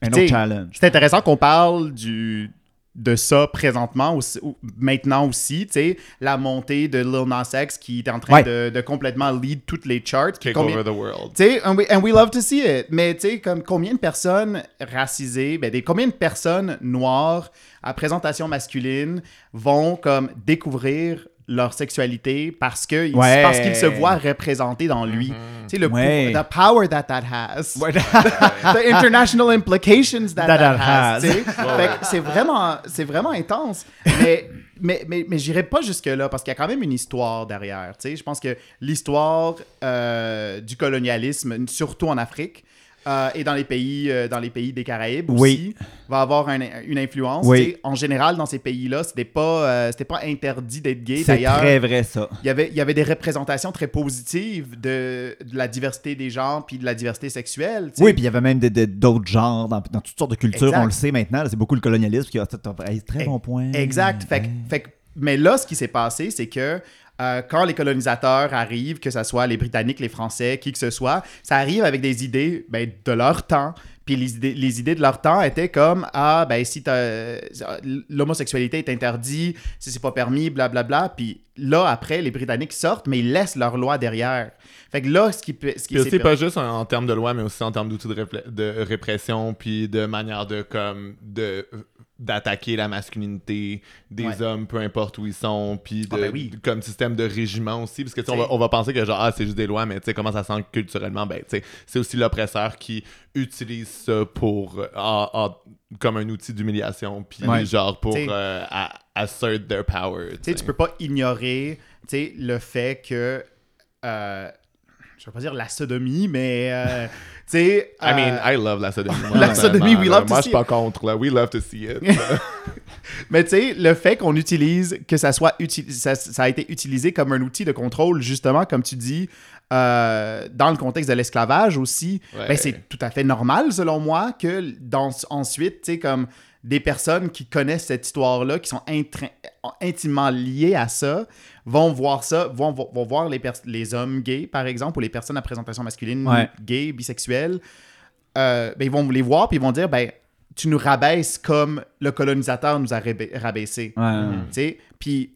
Un autre challenge. C'est intéressant qu'on parle du de ça présentement aussi, ou maintenant aussi, tu sais, la montée de Lil Nas X qui est en train Ouais. de, de complètement lead toutes les charts. Take Combien- over the world. Tu sais, and we, and we love to see it. Mais tu sais, comme combien de personnes racisées, ben, des, combien de personnes noires à présentation masculine vont comme découvrir leur sexualité parce que Ouais. parce qu'ils se voient représentés dans lui. Tu sais, le Ouais. pou- the power that that has. the international implications that That that, that has. c'est vraiment, c'est vraiment intense. Mais, mais, mais, mais j'irai pas jusque-là parce qu'il y a quand même une histoire derrière. tu sais. Je pense que l'histoire euh, du colonialisme, surtout en Afrique, euh, et dans les pays, euh, dans les pays des Caraïbes Oui. aussi, va avoir un- une influence. Oui. En général, dans ces pays-là, c'était pas, euh, c'était pas interdit d'être gay. C'est D'ailleurs, très vrai, ça. il y avait, il y avait des représentations très positives de, de la diversité des genres puis de la diversité sexuelle. Oui, puis il y avait même d'autres genres dans, dans toutes sortes de cultures, Exact. on le sait maintenant. là, C'est beaucoup le colonialisme qui a hey, très bon point. Exact. Fait, mais là, ce qui s'est passé, c'est que euh, quand les colonisateurs arrivent, que ce soit les Britanniques, les Français, qui que ce soit, ça arrive avec des idées ben, de leur temps. Puis les idées, les idées de leur temps étaient comme Ah, ben si l'homosexualité est interdite, si c'est pas permis, blablabla. Puis là, après, les Britanniques sortent, mais ils laissent leur loi derrière. Fait que là, ce qui, peut- ce qui per- pas juste en, en termes de loi, mais aussi en termes d'outils de, de répression, puis de manière de comme de d'attaquer la masculinité des Ouais. hommes, peu importe où ils sont, puis Ah ben oui. comme système de régiment aussi, parce que tu sais, on va, on va penser que genre ah c'est juste des lois, mais tu sais comment ça sent culturellement, ben tu sais c'est aussi l'oppresseur qui utilise ça pour euh, comme un outil d'humiliation, puis Ouais. genre pour euh, assert their power. Tu sais, tu peux pas ignorer tu sais, le fait que. euh, je vais pas dire la sodomie, mais. euh, sais. I mean, euh, I love la sodomie. La moi, sodomie, we là. love to Moi, je see suis pas contre, là. We love to see it. Mais tu sais, le fait qu'on utilise, que ça soit ça, ça a été utilisé comme un outil de contrôle, justement, comme tu dis, euh, dans le contexte de l'esclavage aussi, Ouais. ben, c'est tout à fait normal, selon moi, que dans, ensuite, tu sais, comme des personnes qui connaissent cette histoire-là, qui sont intimement liées à ça, vont voir ça, vont, vont, vont voir les, les hommes gays, par exemple, ou les personnes à présentation masculine, Ouais. gays, bisexuels, euh, ben, ils vont les voir, puis ils vont dire, ben, tu nous rabaisses comme le colonisateur nous a raba- rabaissé. Ouais. Tu sais, Puis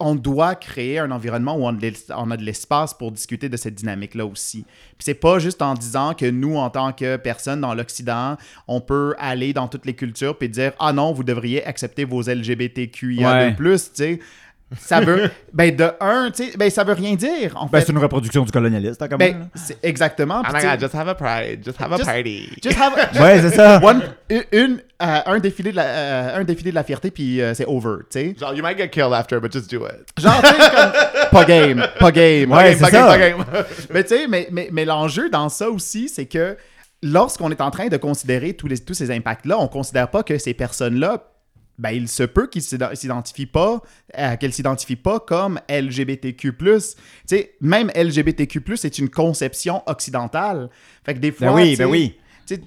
on doit créer un environnement où on, a de l'espace pour discuter de cette dynamique-là aussi. Puis c'est pas juste en disant que nous, en tant que personnes dans l'Occident, on peut aller dans toutes les cultures puis dire ah non, vous devriez accepter vos LGBTQIA Ouais. de plus, tu sais. Ça veut ben de un, tu sais, ben ça veut rien dire en Ben, fait. c'est une reproduction du colonialisme, hein, quand même. Ben, c'est exactement. Oh my god, just have a pride. Just have a Just- party. just have a- là. Ouais, c'est ça. one, une, euh, un défilé de la, euh, un défilé de la fierté puis euh, c'est over, tu sais. Genre, you might get killed after, but just do it. Genre, tu sais, comme, pas game, pas game. Ouais, Pas c'est game, ça. pas game, pas game. Mais tu sais, mais, mais, mais l'enjeu dans ça aussi, c'est que lorsqu'on est en train de considérer tous, les, tous ces impacts-là, on considère pas que ces personnes-là, ben, il se peut qu'ils s'iden- s'identifient pas, euh, qu'elles s'identifient pas comme LGBTQ+. Tu sais, même LGBTQ+, c'est une conception occidentale. Fait que des fois, Ben oui, tu sais, ben oui.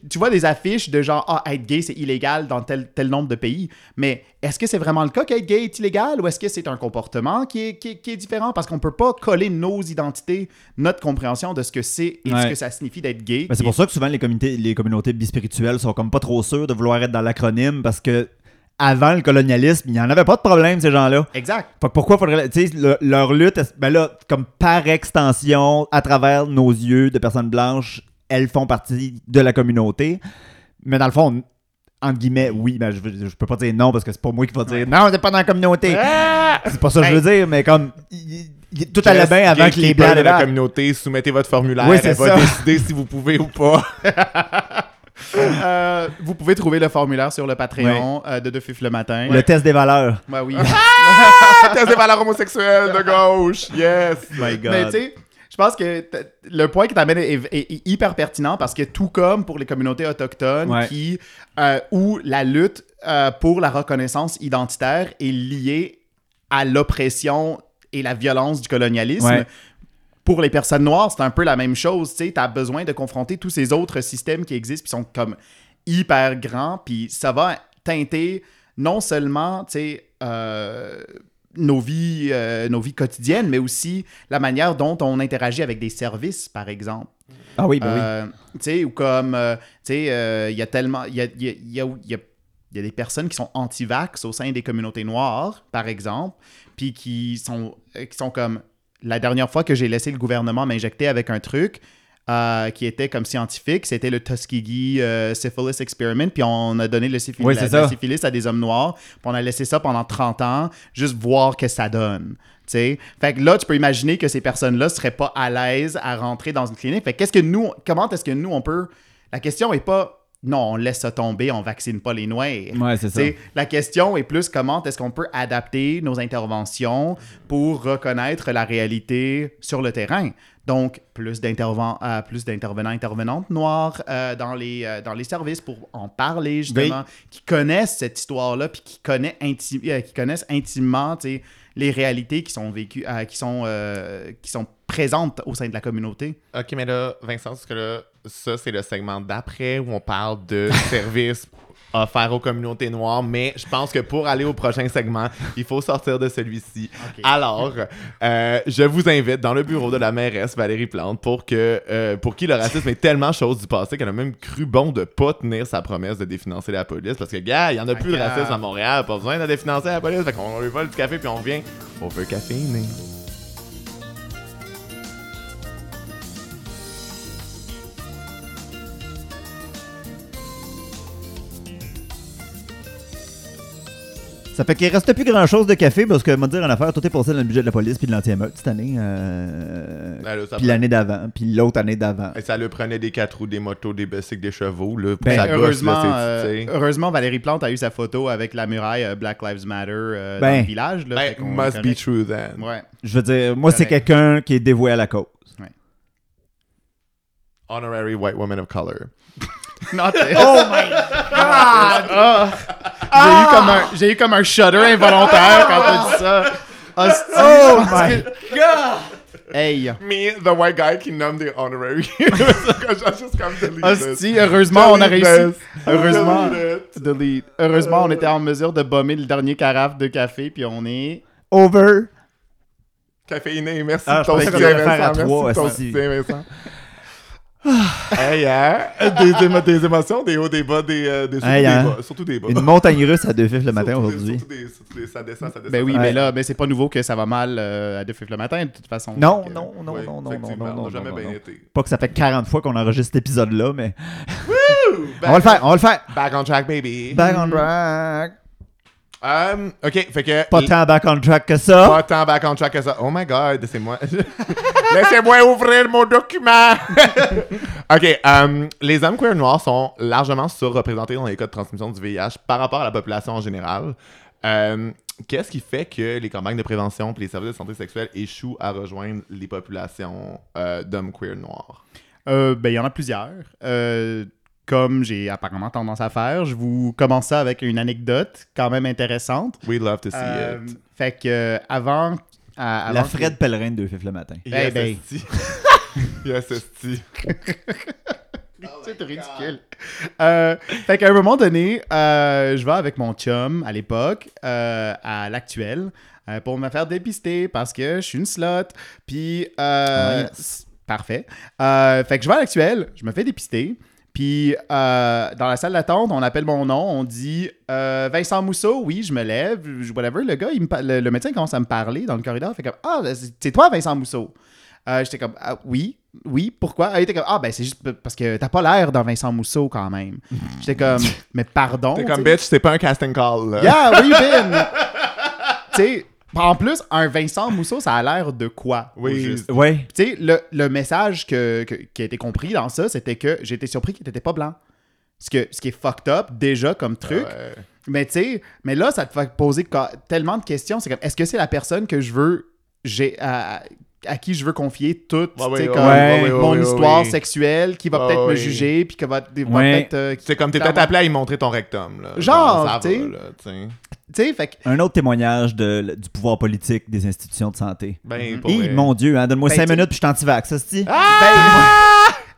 tu vois des affiches de genre, ah, être gay, c'est illégal dans tel, tel nombre de pays. Mais est-ce que c'est vraiment le cas qu'être gay est illégal ou est-ce que c'est un comportement qui est, qui est- qui est différent? Parce qu'on peut pas coller nos identités, notre compréhension de ce que c'est et Ouais. ce que ça signifie d'être gay. Ben, c'est pour ça que souvent les communautés, les communautés bispirituelles sont comme pas trop sûres de vouloir être dans l'acronyme parce que avant le colonialisme, il n'y en avait pas de problème, ces gens-là. Exact. Fait que pourquoi faudrait. Tu sais, le- leur lutte, ben là, comme par extension, à travers nos yeux de personnes blanches, elles font partie de la communauté. Mais dans le fond, entre guillemets, oui, ben je, je peux pas dire non parce que c'est pas moi qui va dire non, t'es pas dans la communauté. C'est pas ça que je veux dire, mais comme. il- il- tout allait bien avant que les blancs de la communauté, soumettez votre formulaire, Oui, c'est elle va décider si vous pouvez ou pas. Euh, vous pouvez trouver le formulaire sur le Patreon euh, de Deux Fifs le matin. Le test des valeurs. Ouais, oui. Test des valeurs homosexuelles de gauche, yes. My God. Mais tu sais, je pense que le point que tu amènes est, est- est hyper pertinent parce que tout comme pour les communautés autochtones Ouais. qui euh, où la lutte euh, pour la reconnaissance identitaire est liée à l'oppression et la violence du colonialisme. Ouais. Pour les personnes noires, c'est un peu la même chose. Tu as besoin de confronter tous ces autres systèmes qui existent qui sont comme hyper grands. Puis ça va teinter non seulement tu sais, euh, nos vies, euh, nos vies quotidiennes, mais aussi la manière dont on interagit avec des services, par exemple. Ah oui, ben oui. Euh, tu sais, ou comme, tu sais, il y a tellement, il y a, y a- y a- y a- il y a des personnes qui sont anti-vax au sein des communautés noires, par exemple, puis qui sont, qui sont comme, la dernière fois que j'ai laissé le gouvernement m'injecter avec un truc euh, qui était comme scientifique, c'était le Tuskegee euh, Syphilis Experiment, puis on a donné le syphilis, Oui, la, c'est la ça. syphilis à des hommes noirs, puis on a laissé ça pendant 30 ans, juste voir que ça donne. tu sais. Fait que là, tu peux imaginer que ces personnes-là seraient pas à l'aise à rentrer dans une clinique. Fait que qu'est-ce que nous, comment est-ce que nous, on peut. La question est pas non, on laisse ça tomber, on vaccine pas les noirs. Ouais, c'est ça. La question est plus comment est-ce qu'on peut adapter nos interventions pour reconnaître la réalité sur le terrain. Donc, plus, d'interven- euh, plus d'intervenants, intervenantes noirs euh, dans, les, euh, dans les services pour en parler, justement, qui connaissent cette histoire-là, puis qui, connaissent inti- euh, qui connaissent intimement les réalités qui sont vécues, euh, qui, sont, euh, qui sont présentes au sein de la communauté. Ok, mais là, Vincent, parce que là, ça, c'est le segment d'après où on parle de services offerts aux communautés noires, mais je pense que pour aller au prochain segment, il faut sortir de celui-ci. Alors, euh, je vous invite dans le bureau de la mairesse Valérie Plante pour que, euh, pour qui le racisme est tellement chose du passé qu'elle a même cru bon de pas tenir sa promesse de définancer la police, parce que, gars, il y en a plus de racisme à Montréal, pas besoin de définancer la police, fait qu'on lui vole du café puis on vient au veut caféiné. Ça fait qu'il reste plus grand chose de café parce que, moi dire en affaire, tout est passé dans le budget de la police puis de l'anti-émeute cette année. euh, Ben là, ça puis l'année d'avant, puis l'autre année d'avant. Et ça le prenait des quatre roues, des motos, des bicycles, des chevaux, là. Pour Ben, sa gosse, heureusement, là, c'est- euh, tu sais. heureusement, Valérie Plante a eu sa photo avec la muraille euh, Black Lives Matter euh, Ben. dans le village. Là, fait Ben, qu'on must connaît. be true then. Ouais. Je veux dire, moi, c'est Correct. quelqu'un qui est dévoué à la cause. Honorary white woman of color. Not this. Oh my god! J'ai eu comme un, j'ai eu comme un shudder involontaire quand t'as dit ça. Hostie. Oh my Hey! Me, the white guy qui nomme des honorary. Delete. Hostie, heureusement, on a réussi. this. Heureusement. Delete it. Delete. Heureusement, on était en mesure de bomber le dernier carafe de café, puis on est. Over. Caféiné, merci Ah, de ton soutien, Vincent. Merci de ton soutien, Vincent. Hey, hein? Des, émo- des émotions, des hauts, des bas, des, euh, des, surtout Hey, des hein? bas. Surtout des bas. Une montagne russe à deux fifs le matin aujourd'hui. Ça descend, ça descend. Ben oui, mais là, mais c'est pas nouveau que ça va mal euh, à deux fifs le matin, de toute façon. Non, Fait que- non, non, non, non, non, non, on non, n'a jamais non, bien non. été. Pas que ça fait 40 fois qu'on enregistre cet épisode-là, mais. Back- On va le faire, on va le faire. Back on track, baby. Back on track. Um, ok, fait que. Pas tant back on track que ça. Pas tant back on track que ça. Oh my god, laissez-moi. Laissez-moi ouvrir mon document. ok, um, les hommes queer noirs sont largement surreprésentés dans les cas de transmission du VIH par rapport à la population en général. Um, Qu'est-ce qui fait que les campagnes de prévention et les services de santé sexuelle échouent à rejoindre les populations euh, d'hommes queer noirs? Euh, ben, il y en a plusieurs. Euh, comme j'ai apparemment tendance à faire, je vous commence ça avec une anecdote quand même intéressante. We love to see Euh, it. fait que euh, avant, à- avant La que- Fred Pellerin de fifs le matin. Yes, ben. esti. yes, esti. C'est ridicule. Euh, fait qu'à un moment donné, euh, je vais avec mon chum à l'époque, euh, à l'actuel, euh, pour me faire dépister parce que je suis une slot. Puis, yes. s- parfait. Euh, fait que je vais à l'actuel, je me fais dépister. Puis, euh, dans la salle d'attente, on appelle mon nom, on dit euh, Vincent Mousseau, oui, je me lève, je- whatever. Le gars, il me le, le médecin commence à me parler dans le corridor, fait comme Ah, c'est c'est toi, Vincent Mousseau. Euh, J'étais comme Ah, Oui, oui, pourquoi Ah, Il était comme Ah, ben c'est juste parce que t'as pas l'air d'un Vincent Mousseau quand même. J'étais comme Mais pardon. T'es comme bitch, c'est pas un casting call. Là. Yeah, where you been? tu sais, en plus, un Vincent Mousseau, ça a l'air de quoi? Oui. Ouais. Tu sais, le, le message que, que- qui a été compris dans ça, c'était que j'étais surpris qu'il n'était pas blanc. Ce, que, ce qui est fucked up déjà comme truc. Ouais. Mais tu sais, mais là, ça te fait poser tellement de questions. C'est comme, est-ce que c'est la personne que je veux, j'ai, à, à qui je veux confier toute, Ouais, tu sais, ouais, comme ouais, ouais, mon ouais, histoire ouais. sexuelle qui va Ouais, peut-être me juger, puis qui va, va Ouais. peut-être. euh, C'est comme t'es peut-être appelé à y montrer ton rectum. Là. Genre, tu sais. Fait. Un autre témoignage de, du pouvoir politique des institutions de santé. Ben, pour Hi, vrai. mon Dieu, hein, donne-moi Ben, 5 tu sais- minutes puis je t'anti-vax, ça se dit? Ben,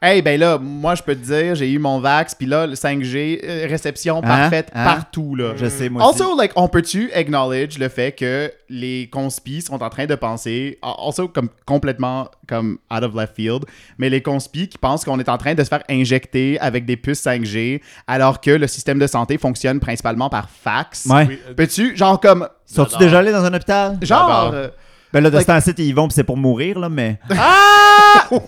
Hey, ben là, moi, je peux te dire, j'ai eu mon Vax, puis là, le 5G, euh, réception Hein? parfaite Hein? partout, là. Je sais, moi aussi. Also, like, on peut-tu acknowledge le fait que les conspis sont en train de penser, also comme complètement comme out of left field, mais les conspis qui pensent qu'on est en train de se faire injecter avec des puces 5G alors que le système de santé fonctionne principalement par fax. Ouais. Oui, euh, Peux-tu, genre comme, Sont-tu déjà allés dans un hôpital? genre, euh, Ben là, de Like- ce temps-ci, ils y vont, puis c'est pour mourir, là, mais. ah!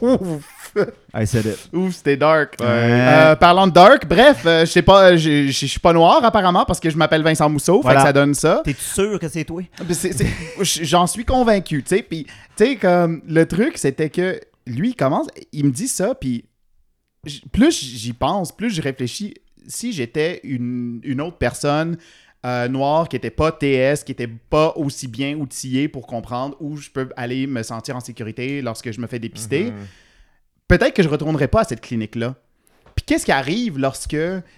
I said it. Ouf, c'était dark. Ouais. Euh, parlant de dark, bref, euh, je sais pas, je je- suis pas noir apparemment parce que je m'appelle Vincent Mousseau, Voilà. fait que ça donne ça. T'es-tu sûr que c'est toi? C'est- c'est- J'en suis convaincu, tu sais. Puis, tu sais, comme le truc, c'était que lui, il commence, il me dit ça, puis plus j'y pense, plus je réfléchis. Si j'étais une, une autre personne euh, noire qui était pas TS, qui était pas aussi bien outillée pour comprendre où je peux aller me sentir en sécurité lorsque je me fais dépister, Mhm. peut-être que je retournerai pas à cette clinique-là. Puis qu'est-ce qui arrive lorsque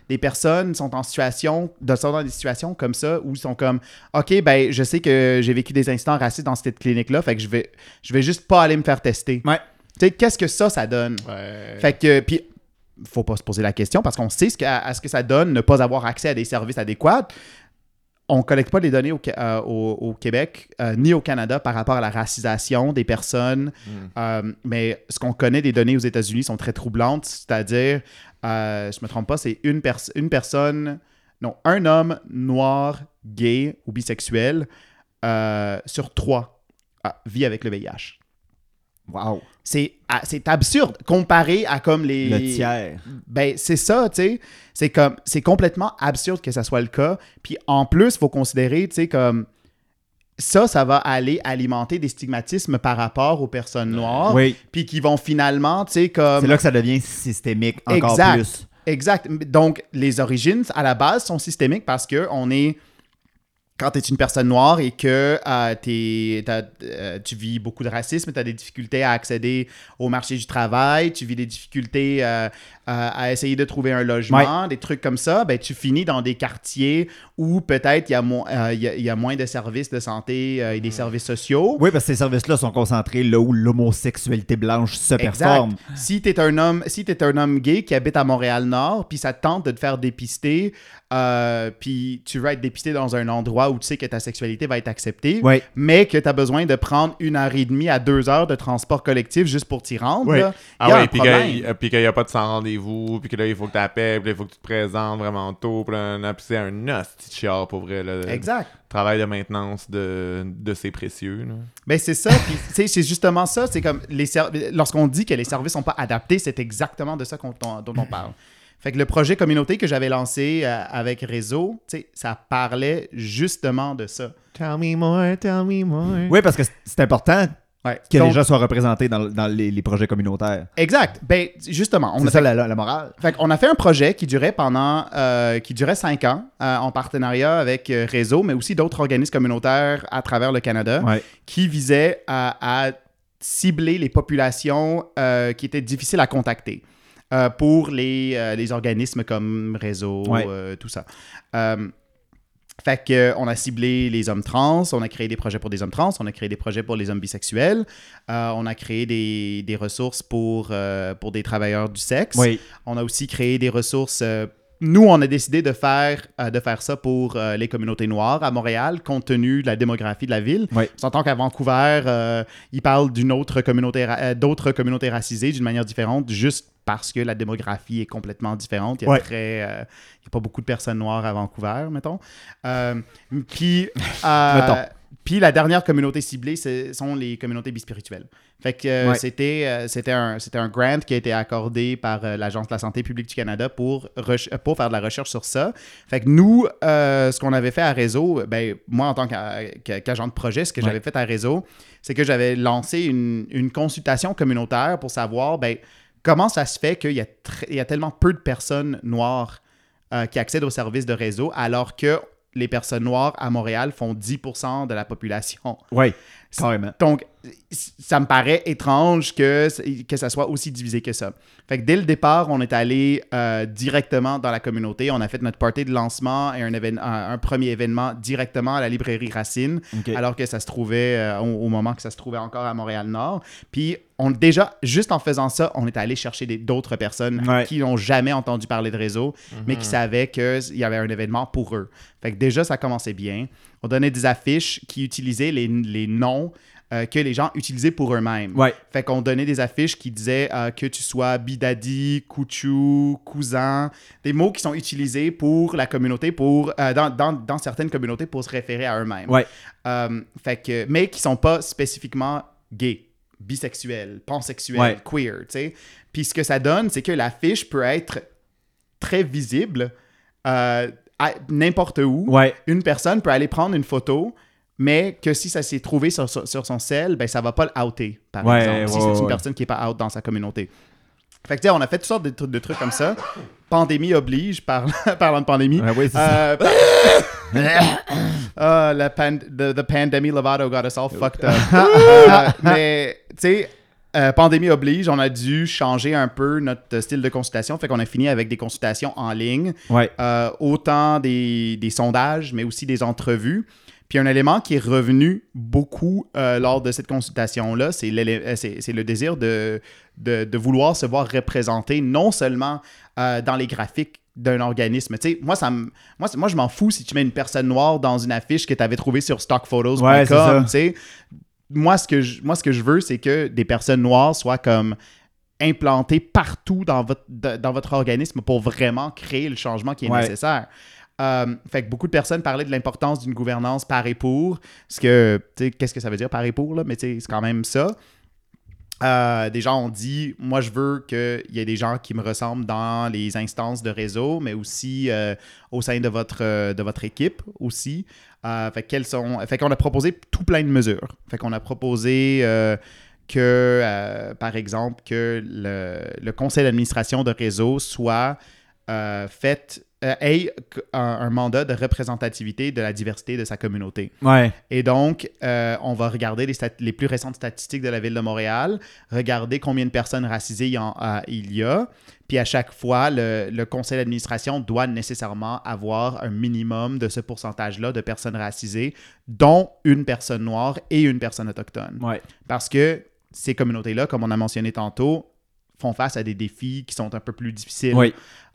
des personnes sont en situation, sont dans des situations comme ça où ils sont comme, ok, ben je sais que j'ai vécu des incidents racistes dans cette clinique-là, fait que je vais, je vais juste pas aller me faire tester. Ouais. Tu sais, qu'est-ce que ça, ça donne? Ouais. Fait que puis faut pas se poser la question parce qu'on sait ce que, à ce que ça donne ne pas avoir accès à des services adéquats. On collecte pas les données au, euh, au- au Québec euh, ni au Canada par rapport à la racisation des personnes, Mm. euh, mais ce qu'on connaît des données aux États-Unis sont très troublantes, c'est-à-dire, je me trompe pas, c'est une, pers- une personne, non, un homme noir, gay ou bisexuel sur trois ah, vit avec le VIH. Wow. C'est ah, c'est absurde comparé à comme les Le tiers. ben, c'est ça, tu sais. C'est comme, c'est complètement absurde que ça soit le cas. Puis en plus, il faut considérer, tu sais, comme ça, ça va aller alimenter des stigmatismes par rapport aux personnes noires. Oui. Puis qui vont finalement, tu sais, comme. C'est là que ça devient systémique encore Exact. plus. Exact. Donc, les origines, à la base, sont systémiques parce que on est. Quand tu es une personne noire et que euh, t'es- euh, tu vis beaucoup de racisme, tu as des difficultés à accéder au marché du travail, tu vis des difficultés euh, à essayer de trouver un logement, des trucs comme ça, ben, tu finis dans des quartiers où peut-être il y, a mo- il y a- il y a moins de services de santé et des services sociaux. Oui, parce que ces services-là sont concentrés là où l'homosexualité blanche se Exact. performe. Si t'es un homme, si t'es un homme gay qui habite à Montréal-Nord, puis ça te tente de te faire dépister, euh, puis tu veux être dépisté dans un endroit où tu sais que ta sexualité va être acceptée, mais que tu as besoin de prendre une heure et demie à deux heures de transport collectif juste pour t'y rendre, là, Ah ouais, puis problème. qu'il- puis qu'il n'y a pas de sans rendez-vous, puis que là, il faut que tu appelles, puis il faut que tu te présentes vraiment tôt, puis c'est un hostie chiard, pour vrai. Là, Exact. Travail de maintenance de, de ces précieux. Là. Ben c'est ça, puis c'est justement ça, c'est comme les lorsqu'on dit que les services sont pas adaptés, c'est exactement de ça dont on parle. Fait que le projet communauté que j'avais lancé euh, avec Réseau, tu sais, ça parlait justement de ça. Tell me more, tell me more. Oui, parce que c'est- important Ouais. que Donc, les gens soient représentés dans, dans les, les projets communautaires. Exact. Ben justement, on C'est a ça fait, la, morale. fait qu'on a fait un projet qui durait pendant euh, qui durait cinq ans euh, en partenariat avec Réseau, mais aussi d'autres organismes communautaires à travers le Canada. Ouais. qui visait à, à cibler les populations euh, qui étaient difficiles à contacter euh, pour les, euh, les organismes comme Réseau, Ouais. tout ça. Euh, fait que, euh, on a ciblé les hommes trans, on a créé des projets pour des hommes trans, on a créé des projets pour les hommes bisexuels, on a créé des, des ressources pour, pour des travailleurs du sexe. Oui. On a aussi créé des ressources. Nous, on a décidé de faire, euh, de faire ça pour euh, les communautés noires à Montréal, compte tenu de la démographie de la ville. Oui. On s'entend qu'à Vancouver, euh, ils parlent d'une autre communauté, ra- d'autres communautés racisées d'une manière différente, juste parce que la démographie est complètement différente. Il y a Ouais. euh, a pas beaucoup de personnes noires à Vancouver, mettons. Euh, puis, euh, Mettons. Puis la dernière communauté ciblée, ce sont les communautés bispirituelles. Fait que euh, Ouais. c'était, euh, c'était, un, c'était un grant qui a été accordé par euh, l'Agence de la santé publique du Canada pour, pour faire de la recherche sur ça. Fait que nous, ce qu'on avait fait à Réseau, ben, moi en tant qu'a- qu'a- qu'agent de projet, ce que Ouais. j'avais fait à Réseau, c'est que j'avais lancé une, une consultation communautaire pour savoir ben, comment ça se fait qu'il y, a il y a tellement peu de personnes noires qui accèdent aux services de réseau alors que les personnes noires à Montréal font 10% de la population. Oui. Carrément. Donc, ça me paraît étrange que, que ça soit aussi divisé que ça. Fait que dès le départ, on est allé euh, directement dans la communauté. On a fait notre party de lancement et un, évén- un, un premier événement directement à la librairie Racine, alors que ça se trouvait euh, au, au moment que ça se trouvait encore à Montréal-Nord. Puis on, déjà, juste en faisant ça, on est allé chercher d'autres personnes Ouais. qui n'ont jamais entendu parler de réseau, mais qui savaient qu'il y avait un événement pour eux. Fait que déjà, ça commençait bien. On donnait des affiches qui utilisaient les, les noms euh, que les gens utilisaient pour eux-mêmes. Ouais. Fait qu'on donnait des affiches qui disaient euh, que tu sois bidadi, couchou, cousin, des mots qui sont utilisés pour la communauté, pour euh, dans, dans- dans certaines communautés pour se référer à eux-mêmes. Ouais. Fait que, mais qui sont pas spécifiquement gays, bisexuels, pansexuels, Ouais. queer, tu sais. Puis ce que ça donne, c'est que l'affiche peut être très visible n'importe où. Ouais. Une personne peut aller prendre une photo, mais que si ça s'est trouvé sur, sur- sur son cell, ben ça va pas le outer, par Ouais, exemple, si c'est une personne qui est pas out dans sa communauté. Fait que, tu sais, on a fait toutes sortes de, trucs- de trucs comme ça. Pandémie oblige, par- parlant de pandémie. Ça. Euh, Ah, la pan- the, the pandemic Lovato got us all fucked up. Euh, mais, tu sais, euh, pandémie oblige, on a dû changer un peu notre style de consultation. Fait qu'on a fini avec des consultations en ligne, Ouais. euh, autant des, des sondages, mais aussi des entrevues. Puis un élément qui est revenu beaucoup euh, lors de cette consultation-là, c'est le désir de, de, de vouloir se voir représenté non seulement dans les graphiques d'un organisme. Tu sais, moi, ça moi, je m'en fous si tu mets une personne noire dans une affiche que tu avais trouvée sur stockphotos.com. Ouais, moi, ce que je, moi, ce que je veux, c'est que des personnes noires soient comme implantées partout dans votre, dans votre organisme pour vraiment créer le changement qui est Ouais. nécessaire. Euh, fait que beaucoup de personnes parlaient de l'importance d'une gouvernance par et pour. Ce que, qu'est-ce que ça veut dire par et pour, là? Mais c'est quand même ça. Euh, des gens ont dit, moi je veux qu'il y ait des gens qui me ressemblent dans les instances de réseau, mais aussi euh, au sein de votre, euh, de votre équipe aussi. Euh, fait sont, fait qu'on a proposé tout plein de mesures. Fait qu'on a proposé que, par exemple, que le, le conseil d'administration de réseau soit fait, ait un, un mandat de représentativité de la diversité de sa communauté. Ouais. Et donc, euh, on va regarder les, plus récentes statistiques de la ville de Montréal, regarder combien de personnes racisées il y, en- euh, il y a. Puis à chaque fois, le, le conseil d'administration doit nécessairement avoir un minimum de ce pourcentage-là de personnes racisées, dont une personne noire et une personne autochtone. Ouais. Parce que ces communautés-là, comme on a mentionné tantôt, font face à des défis qui sont un peu plus difficiles Oui.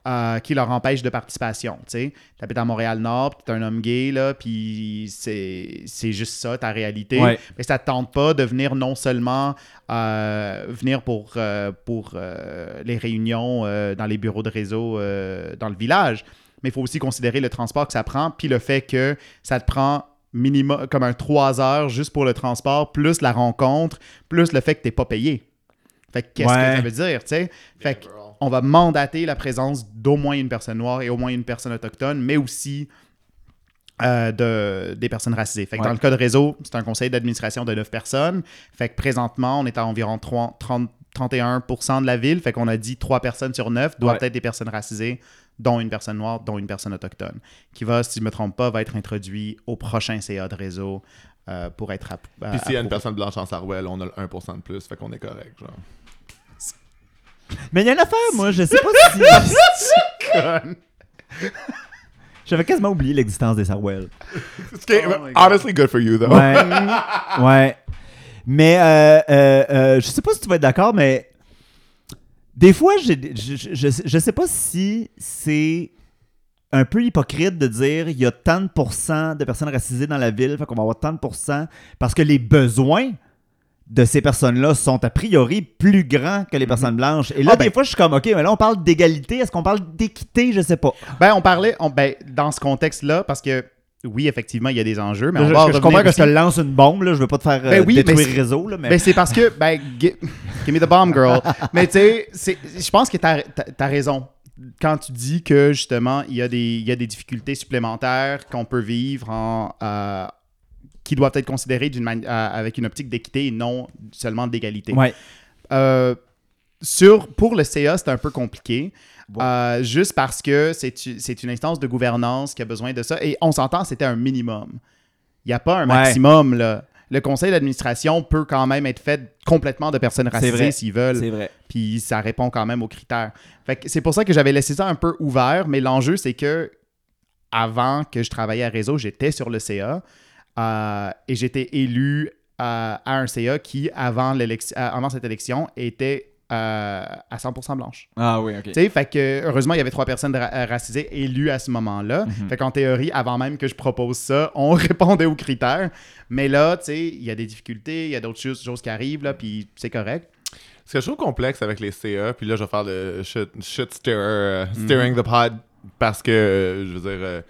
Euh, qui leur empêchent de participation. Tu habites à Montréal-Nord, tu es un homme gay, là, puis c'est c'est juste ça, ta réalité. Ouais. Mais ça ne te tente pas de venir non seulement euh, venir pour, euh, pour les réunions dans les bureaux de réseau dans le village, mais il faut aussi considérer le transport que ça prend, puis le fait que ça te prend minimum comme un 3 heures juste pour le transport, plus la rencontre, plus le fait que tu n'es pas payé. Fait que qu'est-ce Ouais. que ça veut dire, tu sais? Fait que on va mandater la présence d'au moins une personne noire et au moins une personne autochtone, mais aussi euh, de, des personnes racisées. Fait que Ouais. dans le cas de réseau, c'est un conseil d'administration de 9 personnes. Fait que présentement, on est à environ 3 30 31% de la ville. Fait qu'on a dit 3 personnes sur 9 doivent Ouais. être des personnes racisées, dont une personne noire, dont une personne autochtone. Qui va, si je ne me trompe pas, va être introduit au prochain CA de réseau euh, pour être app- Puis s'il y a une personne blanche en Sarwell, on a le 1% de plus, fait qu'on est correct, genre. Mais il y a une affaire, moi, je sais pas si. J'avais quasiment oublié l'existence des Sarwell. Okay, Oh honestly, good for you, though. Ouais. ouais. Mais euh, euh, euh, je sais pas si tu vas être d'accord, mais des fois, je, je, je sais pas si c'est un peu hypocrite de dire il y a tant de pourcents de personnes racisées dans la ville, fait qu'on va avoir tant de pourcents parce que les besoins de ces personnes-là sont a priori plus grands que les personnes blanches. Et là, Ah, ben- des fois, je suis comme, OK, mais là, on parle d'égalité. Est-ce qu'on parle d'équité? Je sais pas. Ben, on parlait, on- ben, dans ce contexte-là, parce que oui, effectivement, il y a des enjeux, mais je, on va je- en je comprends que je te lance une bombe, là. Je veux pas te faire euh, Ben oui, mais détruire le réseau, là, mais... Ben, c'est parce que, ben, gi- give me the bomb, girl. mais tu sais, je pense que tu as, raison. Quand tu dis que, justement, il y, a des- il y a des difficultés supplémentaires qu'on peut vivre en. euh, qui doivent être considérées d'une mani- euh, avec une optique d'équité et non seulement d'égalité. Ouais. Euh, sur, pour le CA, c'est un peu compliqué. Euh, juste parce que c'est une instance de gouvernance qui a besoin de ça. Et on s'entend, c'était un minimum. Il n'y a pas un Ouais. maximum, là. le conseil d'administration peut quand même être fait complètement de personnes racisées s'ils veulent. C'est vrai. Puis ça répond quand même aux critères. C'est pour ça que j'avais laissé ça un peu ouvert, mais l'enjeu, c'est que avant que je travaillais à Réseau, j'étais sur le CA euh, et j'étais élu euh, à un CA qui, avant, l'élection- euh, avant cette élection, était euh, à 100% blanche. Ah oui, ok. Tu sais, fait que heureusement, il y avait trois personnes ra- racisées élues à ce moment-là. Mhm. Fait qu'en théorie, avant même que je propose ça, on répondait aux critères. Mais là, tu sais, il y a des difficultés, il y a d'autres choses, choses qui arrivent, là, puis c'est correct. Ce que je trouve complexe avec les CA, puis là, je vais faire le shit, shit stirrer, euh, steering the pod parce que, euh, je veux dire, euh,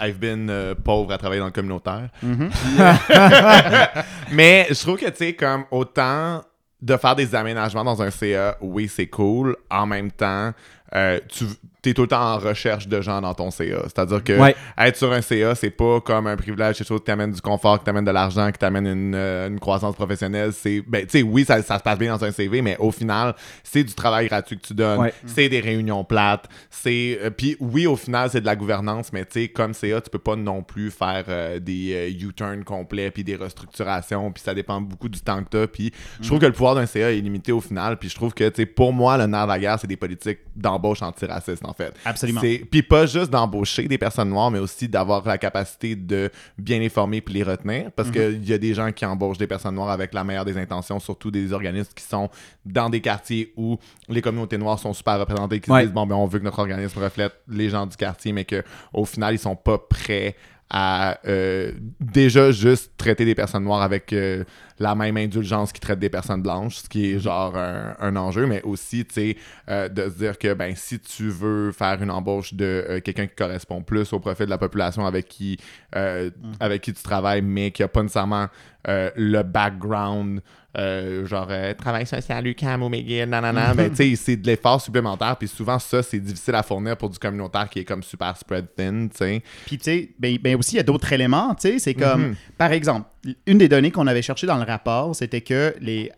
I've been euh, pauvre à travailler dans le communautaire. Mhm. Mais je trouve que, tu sais, comme autant de faire des aménagements dans un CA, oui, c'est cool. En même temps, euh, tu es tout le temps en recherche de gens dans ton CA. C'est-à-dire que Ouais. être sur un CA, c'est pas comme un privilège, quelque chose qui t'amène du confort, qui t'amène de l'argent, qui t'amène une, euh, une croissance professionnelle. C'est, ben, tu sais, oui, ça, ça se passe bien dans un CV, mais au final, c'est du travail gratuit que tu donnes. Ouais. C'est des réunions plates. C'est, euh, puis oui, au final, c'est de la gouvernance, mais tu sais, comme CA, tu peux pas non plus faire euh, des euh, U-turns complets, puis des restructurations, puis ça dépend beaucoup du temps que t'as. Puis je trouve que le pouvoir d'un CA est limité au final. Puis je trouve que, tu sais, pour moi, le nerf de la guerre, c'est des politiques d'embauche antiracistes, en fait. Absolument. Puis pas juste d'embaucher des personnes noires, mais aussi d'avoir la capacité de bien les former puis les retenir. Parce qu'il y a des gens qui embauchent des personnes noires avec la meilleure des intentions, surtout des organismes qui sont dans des quartiers où les communautés noires sont super représentées, qui se disent bon ben on veut que notre organisme reflète les gens du quartier, mais que au final ils sont pas prêts à euh, déjà juste traiter des personnes noires avec euh, la même indulgence qu'ils traitent des personnes blanches, ce qui est genre un, un enjeu, mais aussi, tu sais, euh, de se dire que, ben, si tu veux faire une embauche de euh, quelqu'un qui correspond plus au profil de la population avec qui, euh, avec qui tu travailles, mais qui a pas nécessairement le background, euh, genre, euh, travail social, UQAM ou McGill, nanana, ben, tu sais, c'est de l'effort supplémentaire, puis souvent, ça, c'est difficile à fournir pour du communautaire qui est comme super spread thin, tu sais. Puis, tu sais, ben, ben aussi, il y a d'autres éléments, tu sais. C'est comme, Mhm. par exemple, une des données qu'on avait cherchées dans le rapport, c'était que les,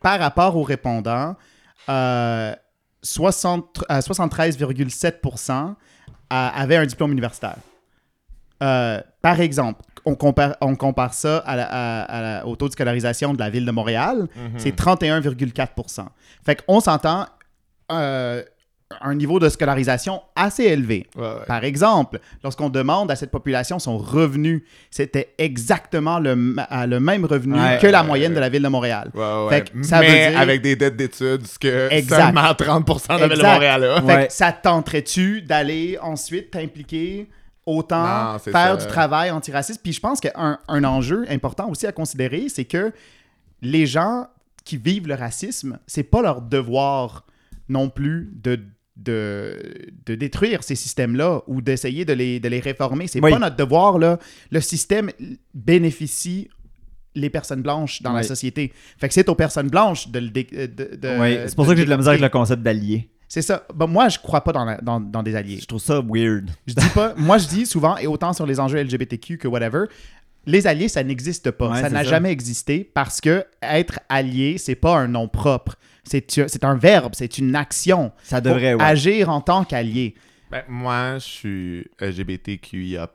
par rapport aux répondants, euh, 60 euh, 73,7% a- avaient un diplôme universitaire. Euh, par exemple, on compare, on compare ça à la- à- à la- au taux de scolarisation de la ville de Montréal, c'est 31,4 Fait qu'on s'entend euh, un niveau de scolarisation assez élevé. Ouais, ouais. Par exemple, lorsqu'on demande à cette population son revenu, c'était exactement le, à le même revenu Ouais. que la moyenne de la ville de Montréal. Ouais, ouais. Fait que ça mais veut dire- avec des dettes d'études, ce que Exact. seulement 30% de la ville de. Montréal a. Fait que ça te tenterait-tu d'aller ensuite t'impliquer autant, Non, faire ça. du travail antiraciste? Puis je pense qu'un un enjeu important aussi à considérer, c'est que les gens qui vivent le racisme, c'est pas leur devoir non plus de, de, de détruire ces systèmes-là ou d'essayer de les, de les réformer. C'est Oui. pas notre devoir, là. Le système bénéficie les personnes blanches dans la société. Fait que c'est aux personnes blanches de le... dé- de- de- Oui, c'est pour ça que j'ai de la misère avec le concept d'allié. C'est ça. Ben, moi, je crois pas dans, la- dans, dans des alliés. Je trouve ça weird. Je dis pas. moi, je dis souvent, et autant sur les enjeux LGBTQ que whatever, les alliés, ça n'existe pas. Ouais, ça n'a jamais existé parce que être allié, c'est pas un nom propre. C'est c'est un verbe, c'est une action. Ça devrait, ouais. agir en tant qu'allié. Ben, moi, je suis LGBTQIA+,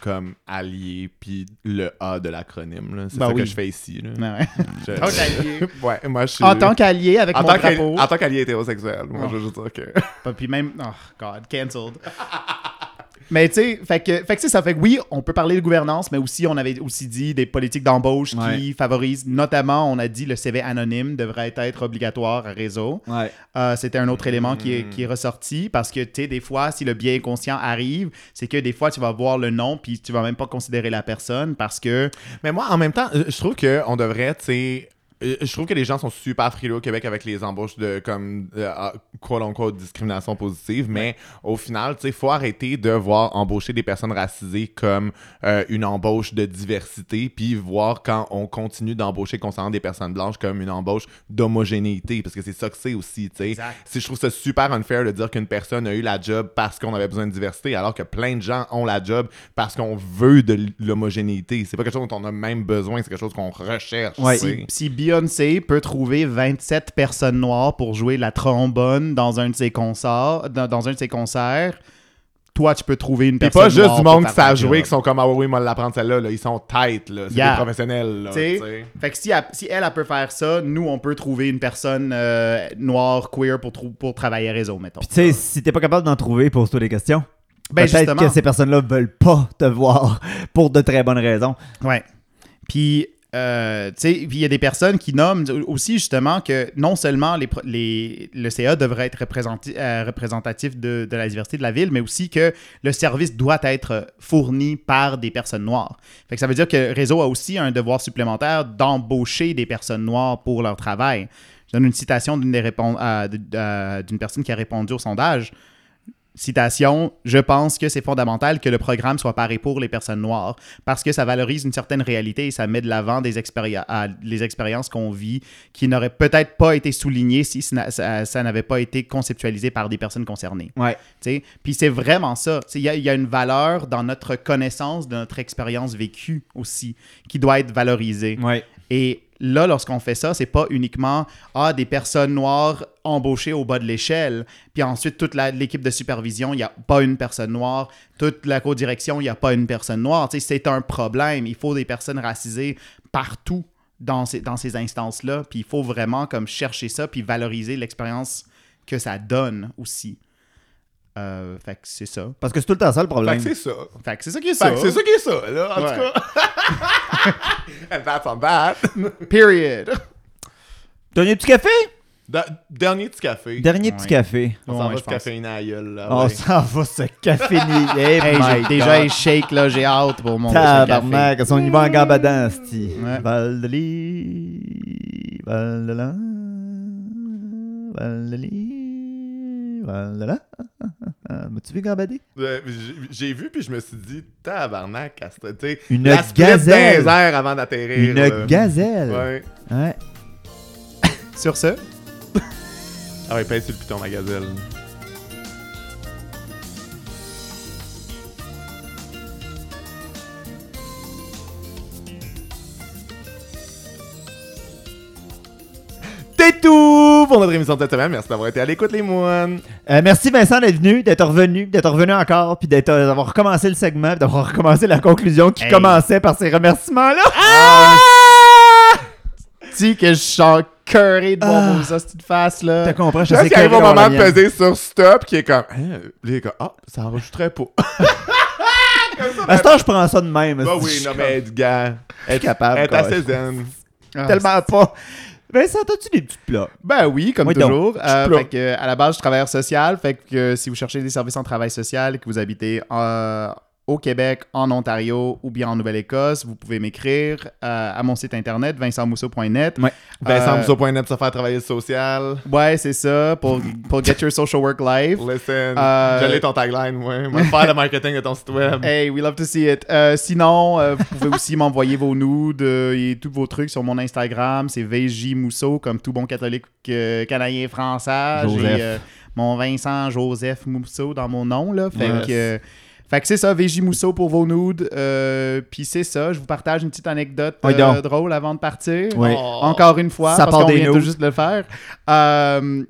comme allié, puis le A de l'acronyme. là. C'est Ben ça que je fais ici. là. Ouais. Je- En tant qu'allié. ouais, moi, je suis... En tant qu'allié avec en mon drapeau. en tant qu'allié hétérosexuel. Moi, Oh. je veux juste dire que... Puis même. Oh, God, cancelled. Mais tu sais, fait que, fait que ça. Fait que oui, on peut parler de gouvernance, mais aussi, on avait aussi dit des politiques d'embauche Ouais. qui favorisent, notamment, on a dit le CV anonyme devrait être obligatoire à réseau. Ouais. Euh, C'était un autre élément qui est, qui est ressorti parce que, tu sais, des fois, si le biais inconscient arrive, c'est que des fois, tu vas voir le nom puis tu vas même pas considérer la personne parce que. Mais moi, en même temps, je trouve qu'on devrait, tu sais... euh, Je trouve que les gens sont super frileux au Québec avec les embauches de comme euh, ah, quote unquote discrimination positive, mais au final, tu sais, faut arrêter de voir embaucher des personnes racisées comme euh, une embauche de diversité, puis voir quand on continue d'embaucher concernant des personnes blanches comme une embauche d'homogénéité, parce que c'est ça que c'est aussi, tu sais. Si je trouve ça super unfair de dire qu'une personne a eu la job parce qu'on avait besoin de diversité, alors que plein de gens ont la job parce qu'on veut de l'homogénéité. C'est pas quelque chose dont on a même besoin, c'est quelque chose qu'on recherche. Ouais. Si, si Beyoncé peut trouver 27 personnes noires pour jouer la trombone dans un de ses concerts, dans, dans un de ses concerts, toi, tu peux trouver une personne pas juste noire du monde qui savent jouer, qui sont comme, ah oui, moi, l'apprendre celle-là. Là. Ils sont tight, là. C'est Yeah. des professionnels, là. T'sais, tu sais. Fait que si elle, si elle, elle peut faire ça, nous, on peut trouver une personne euh, noire, queer pour, pour travailler réseau, mettons. Puis tu sais, si t'es pas capable d'en trouver, pose-toi des questions. Ben, Peut-être justement. que ces personnes-là veulent pas te voir pour de très bonnes raisons. Ouais. Puis, euh, il y a des personnes qui nomment aussi justement que non seulement le CA devrait être euh, représentatif de, la diversité de la ville, mais aussi que le service doit être fourni par des personnes noires. Ça veut dire que réseau a aussi un devoir supplémentaire d'embaucher des personnes noires pour leur travail. Je donne une citation d'une euh, personne qui a répondu au sondage. Citation, je pense que c'est fondamental que le programme soit paré pour les personnes noires parce que ça valorise une certaine réalité et ça met de l'avant des expéri- à- les expériences qu'on vit qui n'auraient peut-être pas été soulignées si ça, n'avait pas été conceptualisé par des personnes concernées. Ouais. Puis c'est vraiment ça. Il y, y a une valeur dans notre connaissance de notre expérience vécue aussi qui doit être valorisée. Ouais. Et là, lorsqu'on fait ça, c'est pas uniquement ah, des personnes noires embauchées au bas de l'échelle, puis ensuite toute l'équipe de supervision, il n'y a pas une personne noire, toute la co-direction, il n'y a pas une personne noire. C'est un problème. Il faut des personnes racisées partout dans ces, instances-là, puis il faut vraiment chercher ça, puis valoriser l'expérience que ça donne aussi. Euh, fait que c'est ça. Parce que c'est tout le temps ça le Fait problème. que c'est ça. Fait que c'est ça qui est Fait ça. que c'est ça qui est ça, là, en Ouais. tout cas. And that's on that. Period. Dernier petit café? Da- dernier petit café. Dernier Ouais. petit café. On s'en Ouais, va je se pense. caféiner à la gueule, là. On ouais. s'en va se caféiner. Hey, Hey, j'ai déjà un shake, là, j'ai hâte pour mon. Tabarnak, on y va en gambadin, c'ti. Ouais. Val de Val de Val de Lis, Val de la. M'as-tu vu gambader? Euh, j'ai- vu, puis je me suis dit, tabarnak, Astra, tu sais. Une gazelle. airs avant d'atterrir. Une là. gazelle. Ouais. Ouais. Sur ce, Ah ouais, pèse sur le piton, ma gazelle. C'est tout pour notre émission de cette semaine. Merci d'avoir été à l'écoute, les moines. Euh, merci Vincent d'être venu, d'être revenu, d'être revenu encore, puis d'être, euh, d'avoir recommencé le segment, puis d'avoir recommencé la conclusion qui Hey. commençait par ces remerciements-là. dis que je suis curé de Ah. voir vos hosties de face, là. T'as compris, je sais il arrive au moment de peser sur stop, qui est comme, hein, les gars, ah, ça enregistrait pas. À ce temps, je prends ça de même. bah oui, non, mais Edgar, suis capable. elle est assez zen. Ah, Tellement pas. Vincent, as-tu des petits plats? Ben oui, comme Oui, toujours. Euh, fait que, à la base, je suis travailleur social. Fait que euh, si vous cherchez des services en travail social et que vous habitez euh, au Québec, en Ontario ou bien en Nouvelle-Écosse, vous pouvez m'écrire euh, à mon site internet vincentmousseau.net. Ouais. Vincent Euh, Mousseau.net, se faire travailler le social. Ouais, c'est ça, pour, pour Get Your Social Work Life. Listen, Euh, j'allais ton tagline, moi. Moi, faire le marketing de ton site web. Hey, we love to see it. Euh, sinon, euh, vous pouvez aussi m'envoyer vos nudes euh, et tous vos trucs sur mon Instagram. C'est VJ Mousseau, comme tout bon catholique euh, canadien français. Joseph. J'ai euh, mon Vincent Joseph Mousseau dans mon nom. Là. Fait Yes. que, euh, fait que c'est ça, VJ Mousseau pour vos nudes. Euh, Puis c'est ça, je vous partage une petite anecdote Oui, euh, drôle avant de partir. Oui. Oh. Encore une fois, Ça parce qu'on vient tout juste de le faire. Euh,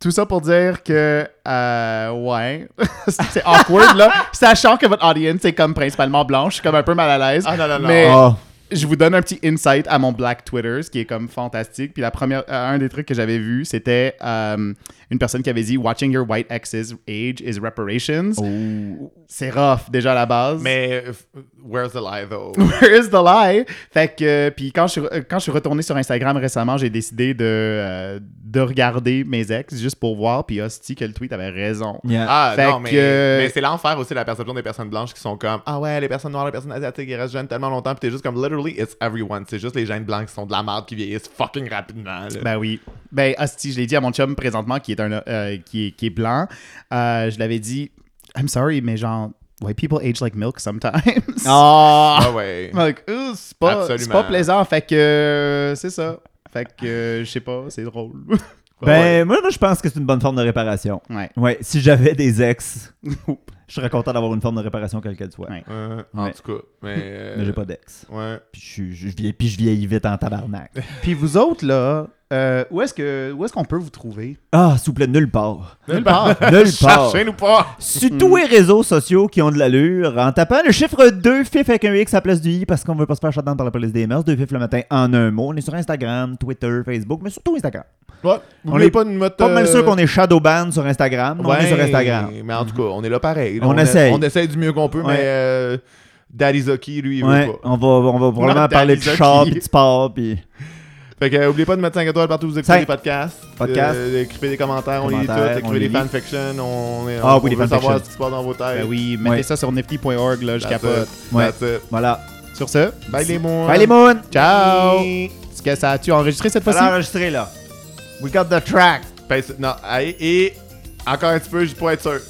tout ça pour dire que, euh, ouais, c'est awkward, là. Sachant que votre audience est comme principalement blanche, je suis comme un peu mal à l'aise. Ah non, non, non. Mais Oh. Je vous donne un petit insight à mon Black Twitter, ce qui est comme fantastique. Puis la première, euh, un des trucs que j'avais vu, c'était euh, une personne qui avait dit Watching your white ex's age is reparations. Oh. C'est rough déjà à la base. Mais, where's the lie, though? Where is the lie? Fait que, euh, puis quand je, suis, euh, quand je suis retourné sur Instagram récemment, j'ai décidé de, euh, de regarder mes ex juste pour voir. Puis hostie que le tweet avait raison. Yeah. Ah Fait non, mais, mais c'est l'enfer aussi la perception des personnes blanches qui sont comme Ah ouais, les personnes noires, les personnes asiatiques, ils restent jeunes tellement longtemps, pis t'es juste comme literally it's everyone. C'est juste les jeunes blancs qui sont de la merde qui vieillissent fucking rapidement. là. Ben oui. Ben, hostie, je l'ai dit à mon chum présentement qui est, un, euh, qui est, qui est blanc. Euh, je l'avais dit, I'm sorry, mais genre, white people age like milk sometimes. Ah! Ah ouais. Like, c'est pas, pas plaisant. Fait que euh, c'est ça. Fait que je sais pas, c'est drôle. Ben, moi, moi, je pense que c'est une bonne forme de réparation. ouais. Ouais, si j'avais des ex, je serais content d'avoir une forme de réparation quelle qu'elle soit. Ouais. Euh, en Ouais. tout cas. Mais, euh, Mais j'ai pas d'ex. Ouais. Puis je, je vieillis, puis je vieillis vite en tabarnak. Puis vous autres, là, euh, où est-ce que où est-ce qu'on peut vous trouver? Ah, s'il vous plaît, nulle part. Nulle part. Nulle part. Cherchez-nous pas. Sur tous les réseaux sociaux qui ont de l'allure, en tapant le chiffre 2 FIF avec un X à la place du I parce qu'on veut pas se faire shutdown par la police des mœurs, 2 FIF le matin en un mot. On est sur Instagram, Twitter, Facebook, mais surtout Instagram. Ouais. On est pas. Pas mal euh, sûr qu'on est shadowban sur Instagram, mais on est sur Instagram. Mais en tout cas, on est là pareil. On essaye. On essaye du mieux qu'on peut, Ouais. mais euh, Daddy Zucky, lui, il veut pas. on va, on va probablement parler de char pis de sport pis... Fait que, euh, oubliez pas de mettre 5 étoiles partout où vous écoutez Cinq. les podcasts. Podcasts. Euh, écrivez des commentaires, on lit Commentaires, tout. on Écrivez les des lit. fanfictions. On, est, Ah on oui, les veut savoir fanfictions. ce qui se passe dans vos têtes. Ben oui, mettez Ouais. ça sur nifty.org, là, je That's capote. it. Ouais. That's it. Voilà. Sur ce, Bye les moons. Bye les moons! ciao! Est-ce que ça a-tu enregistré cette Ça fois-ci? l'a enregistré là. We got the track. Ben, non, hey, et encore un petit peu, juste pour être sûr.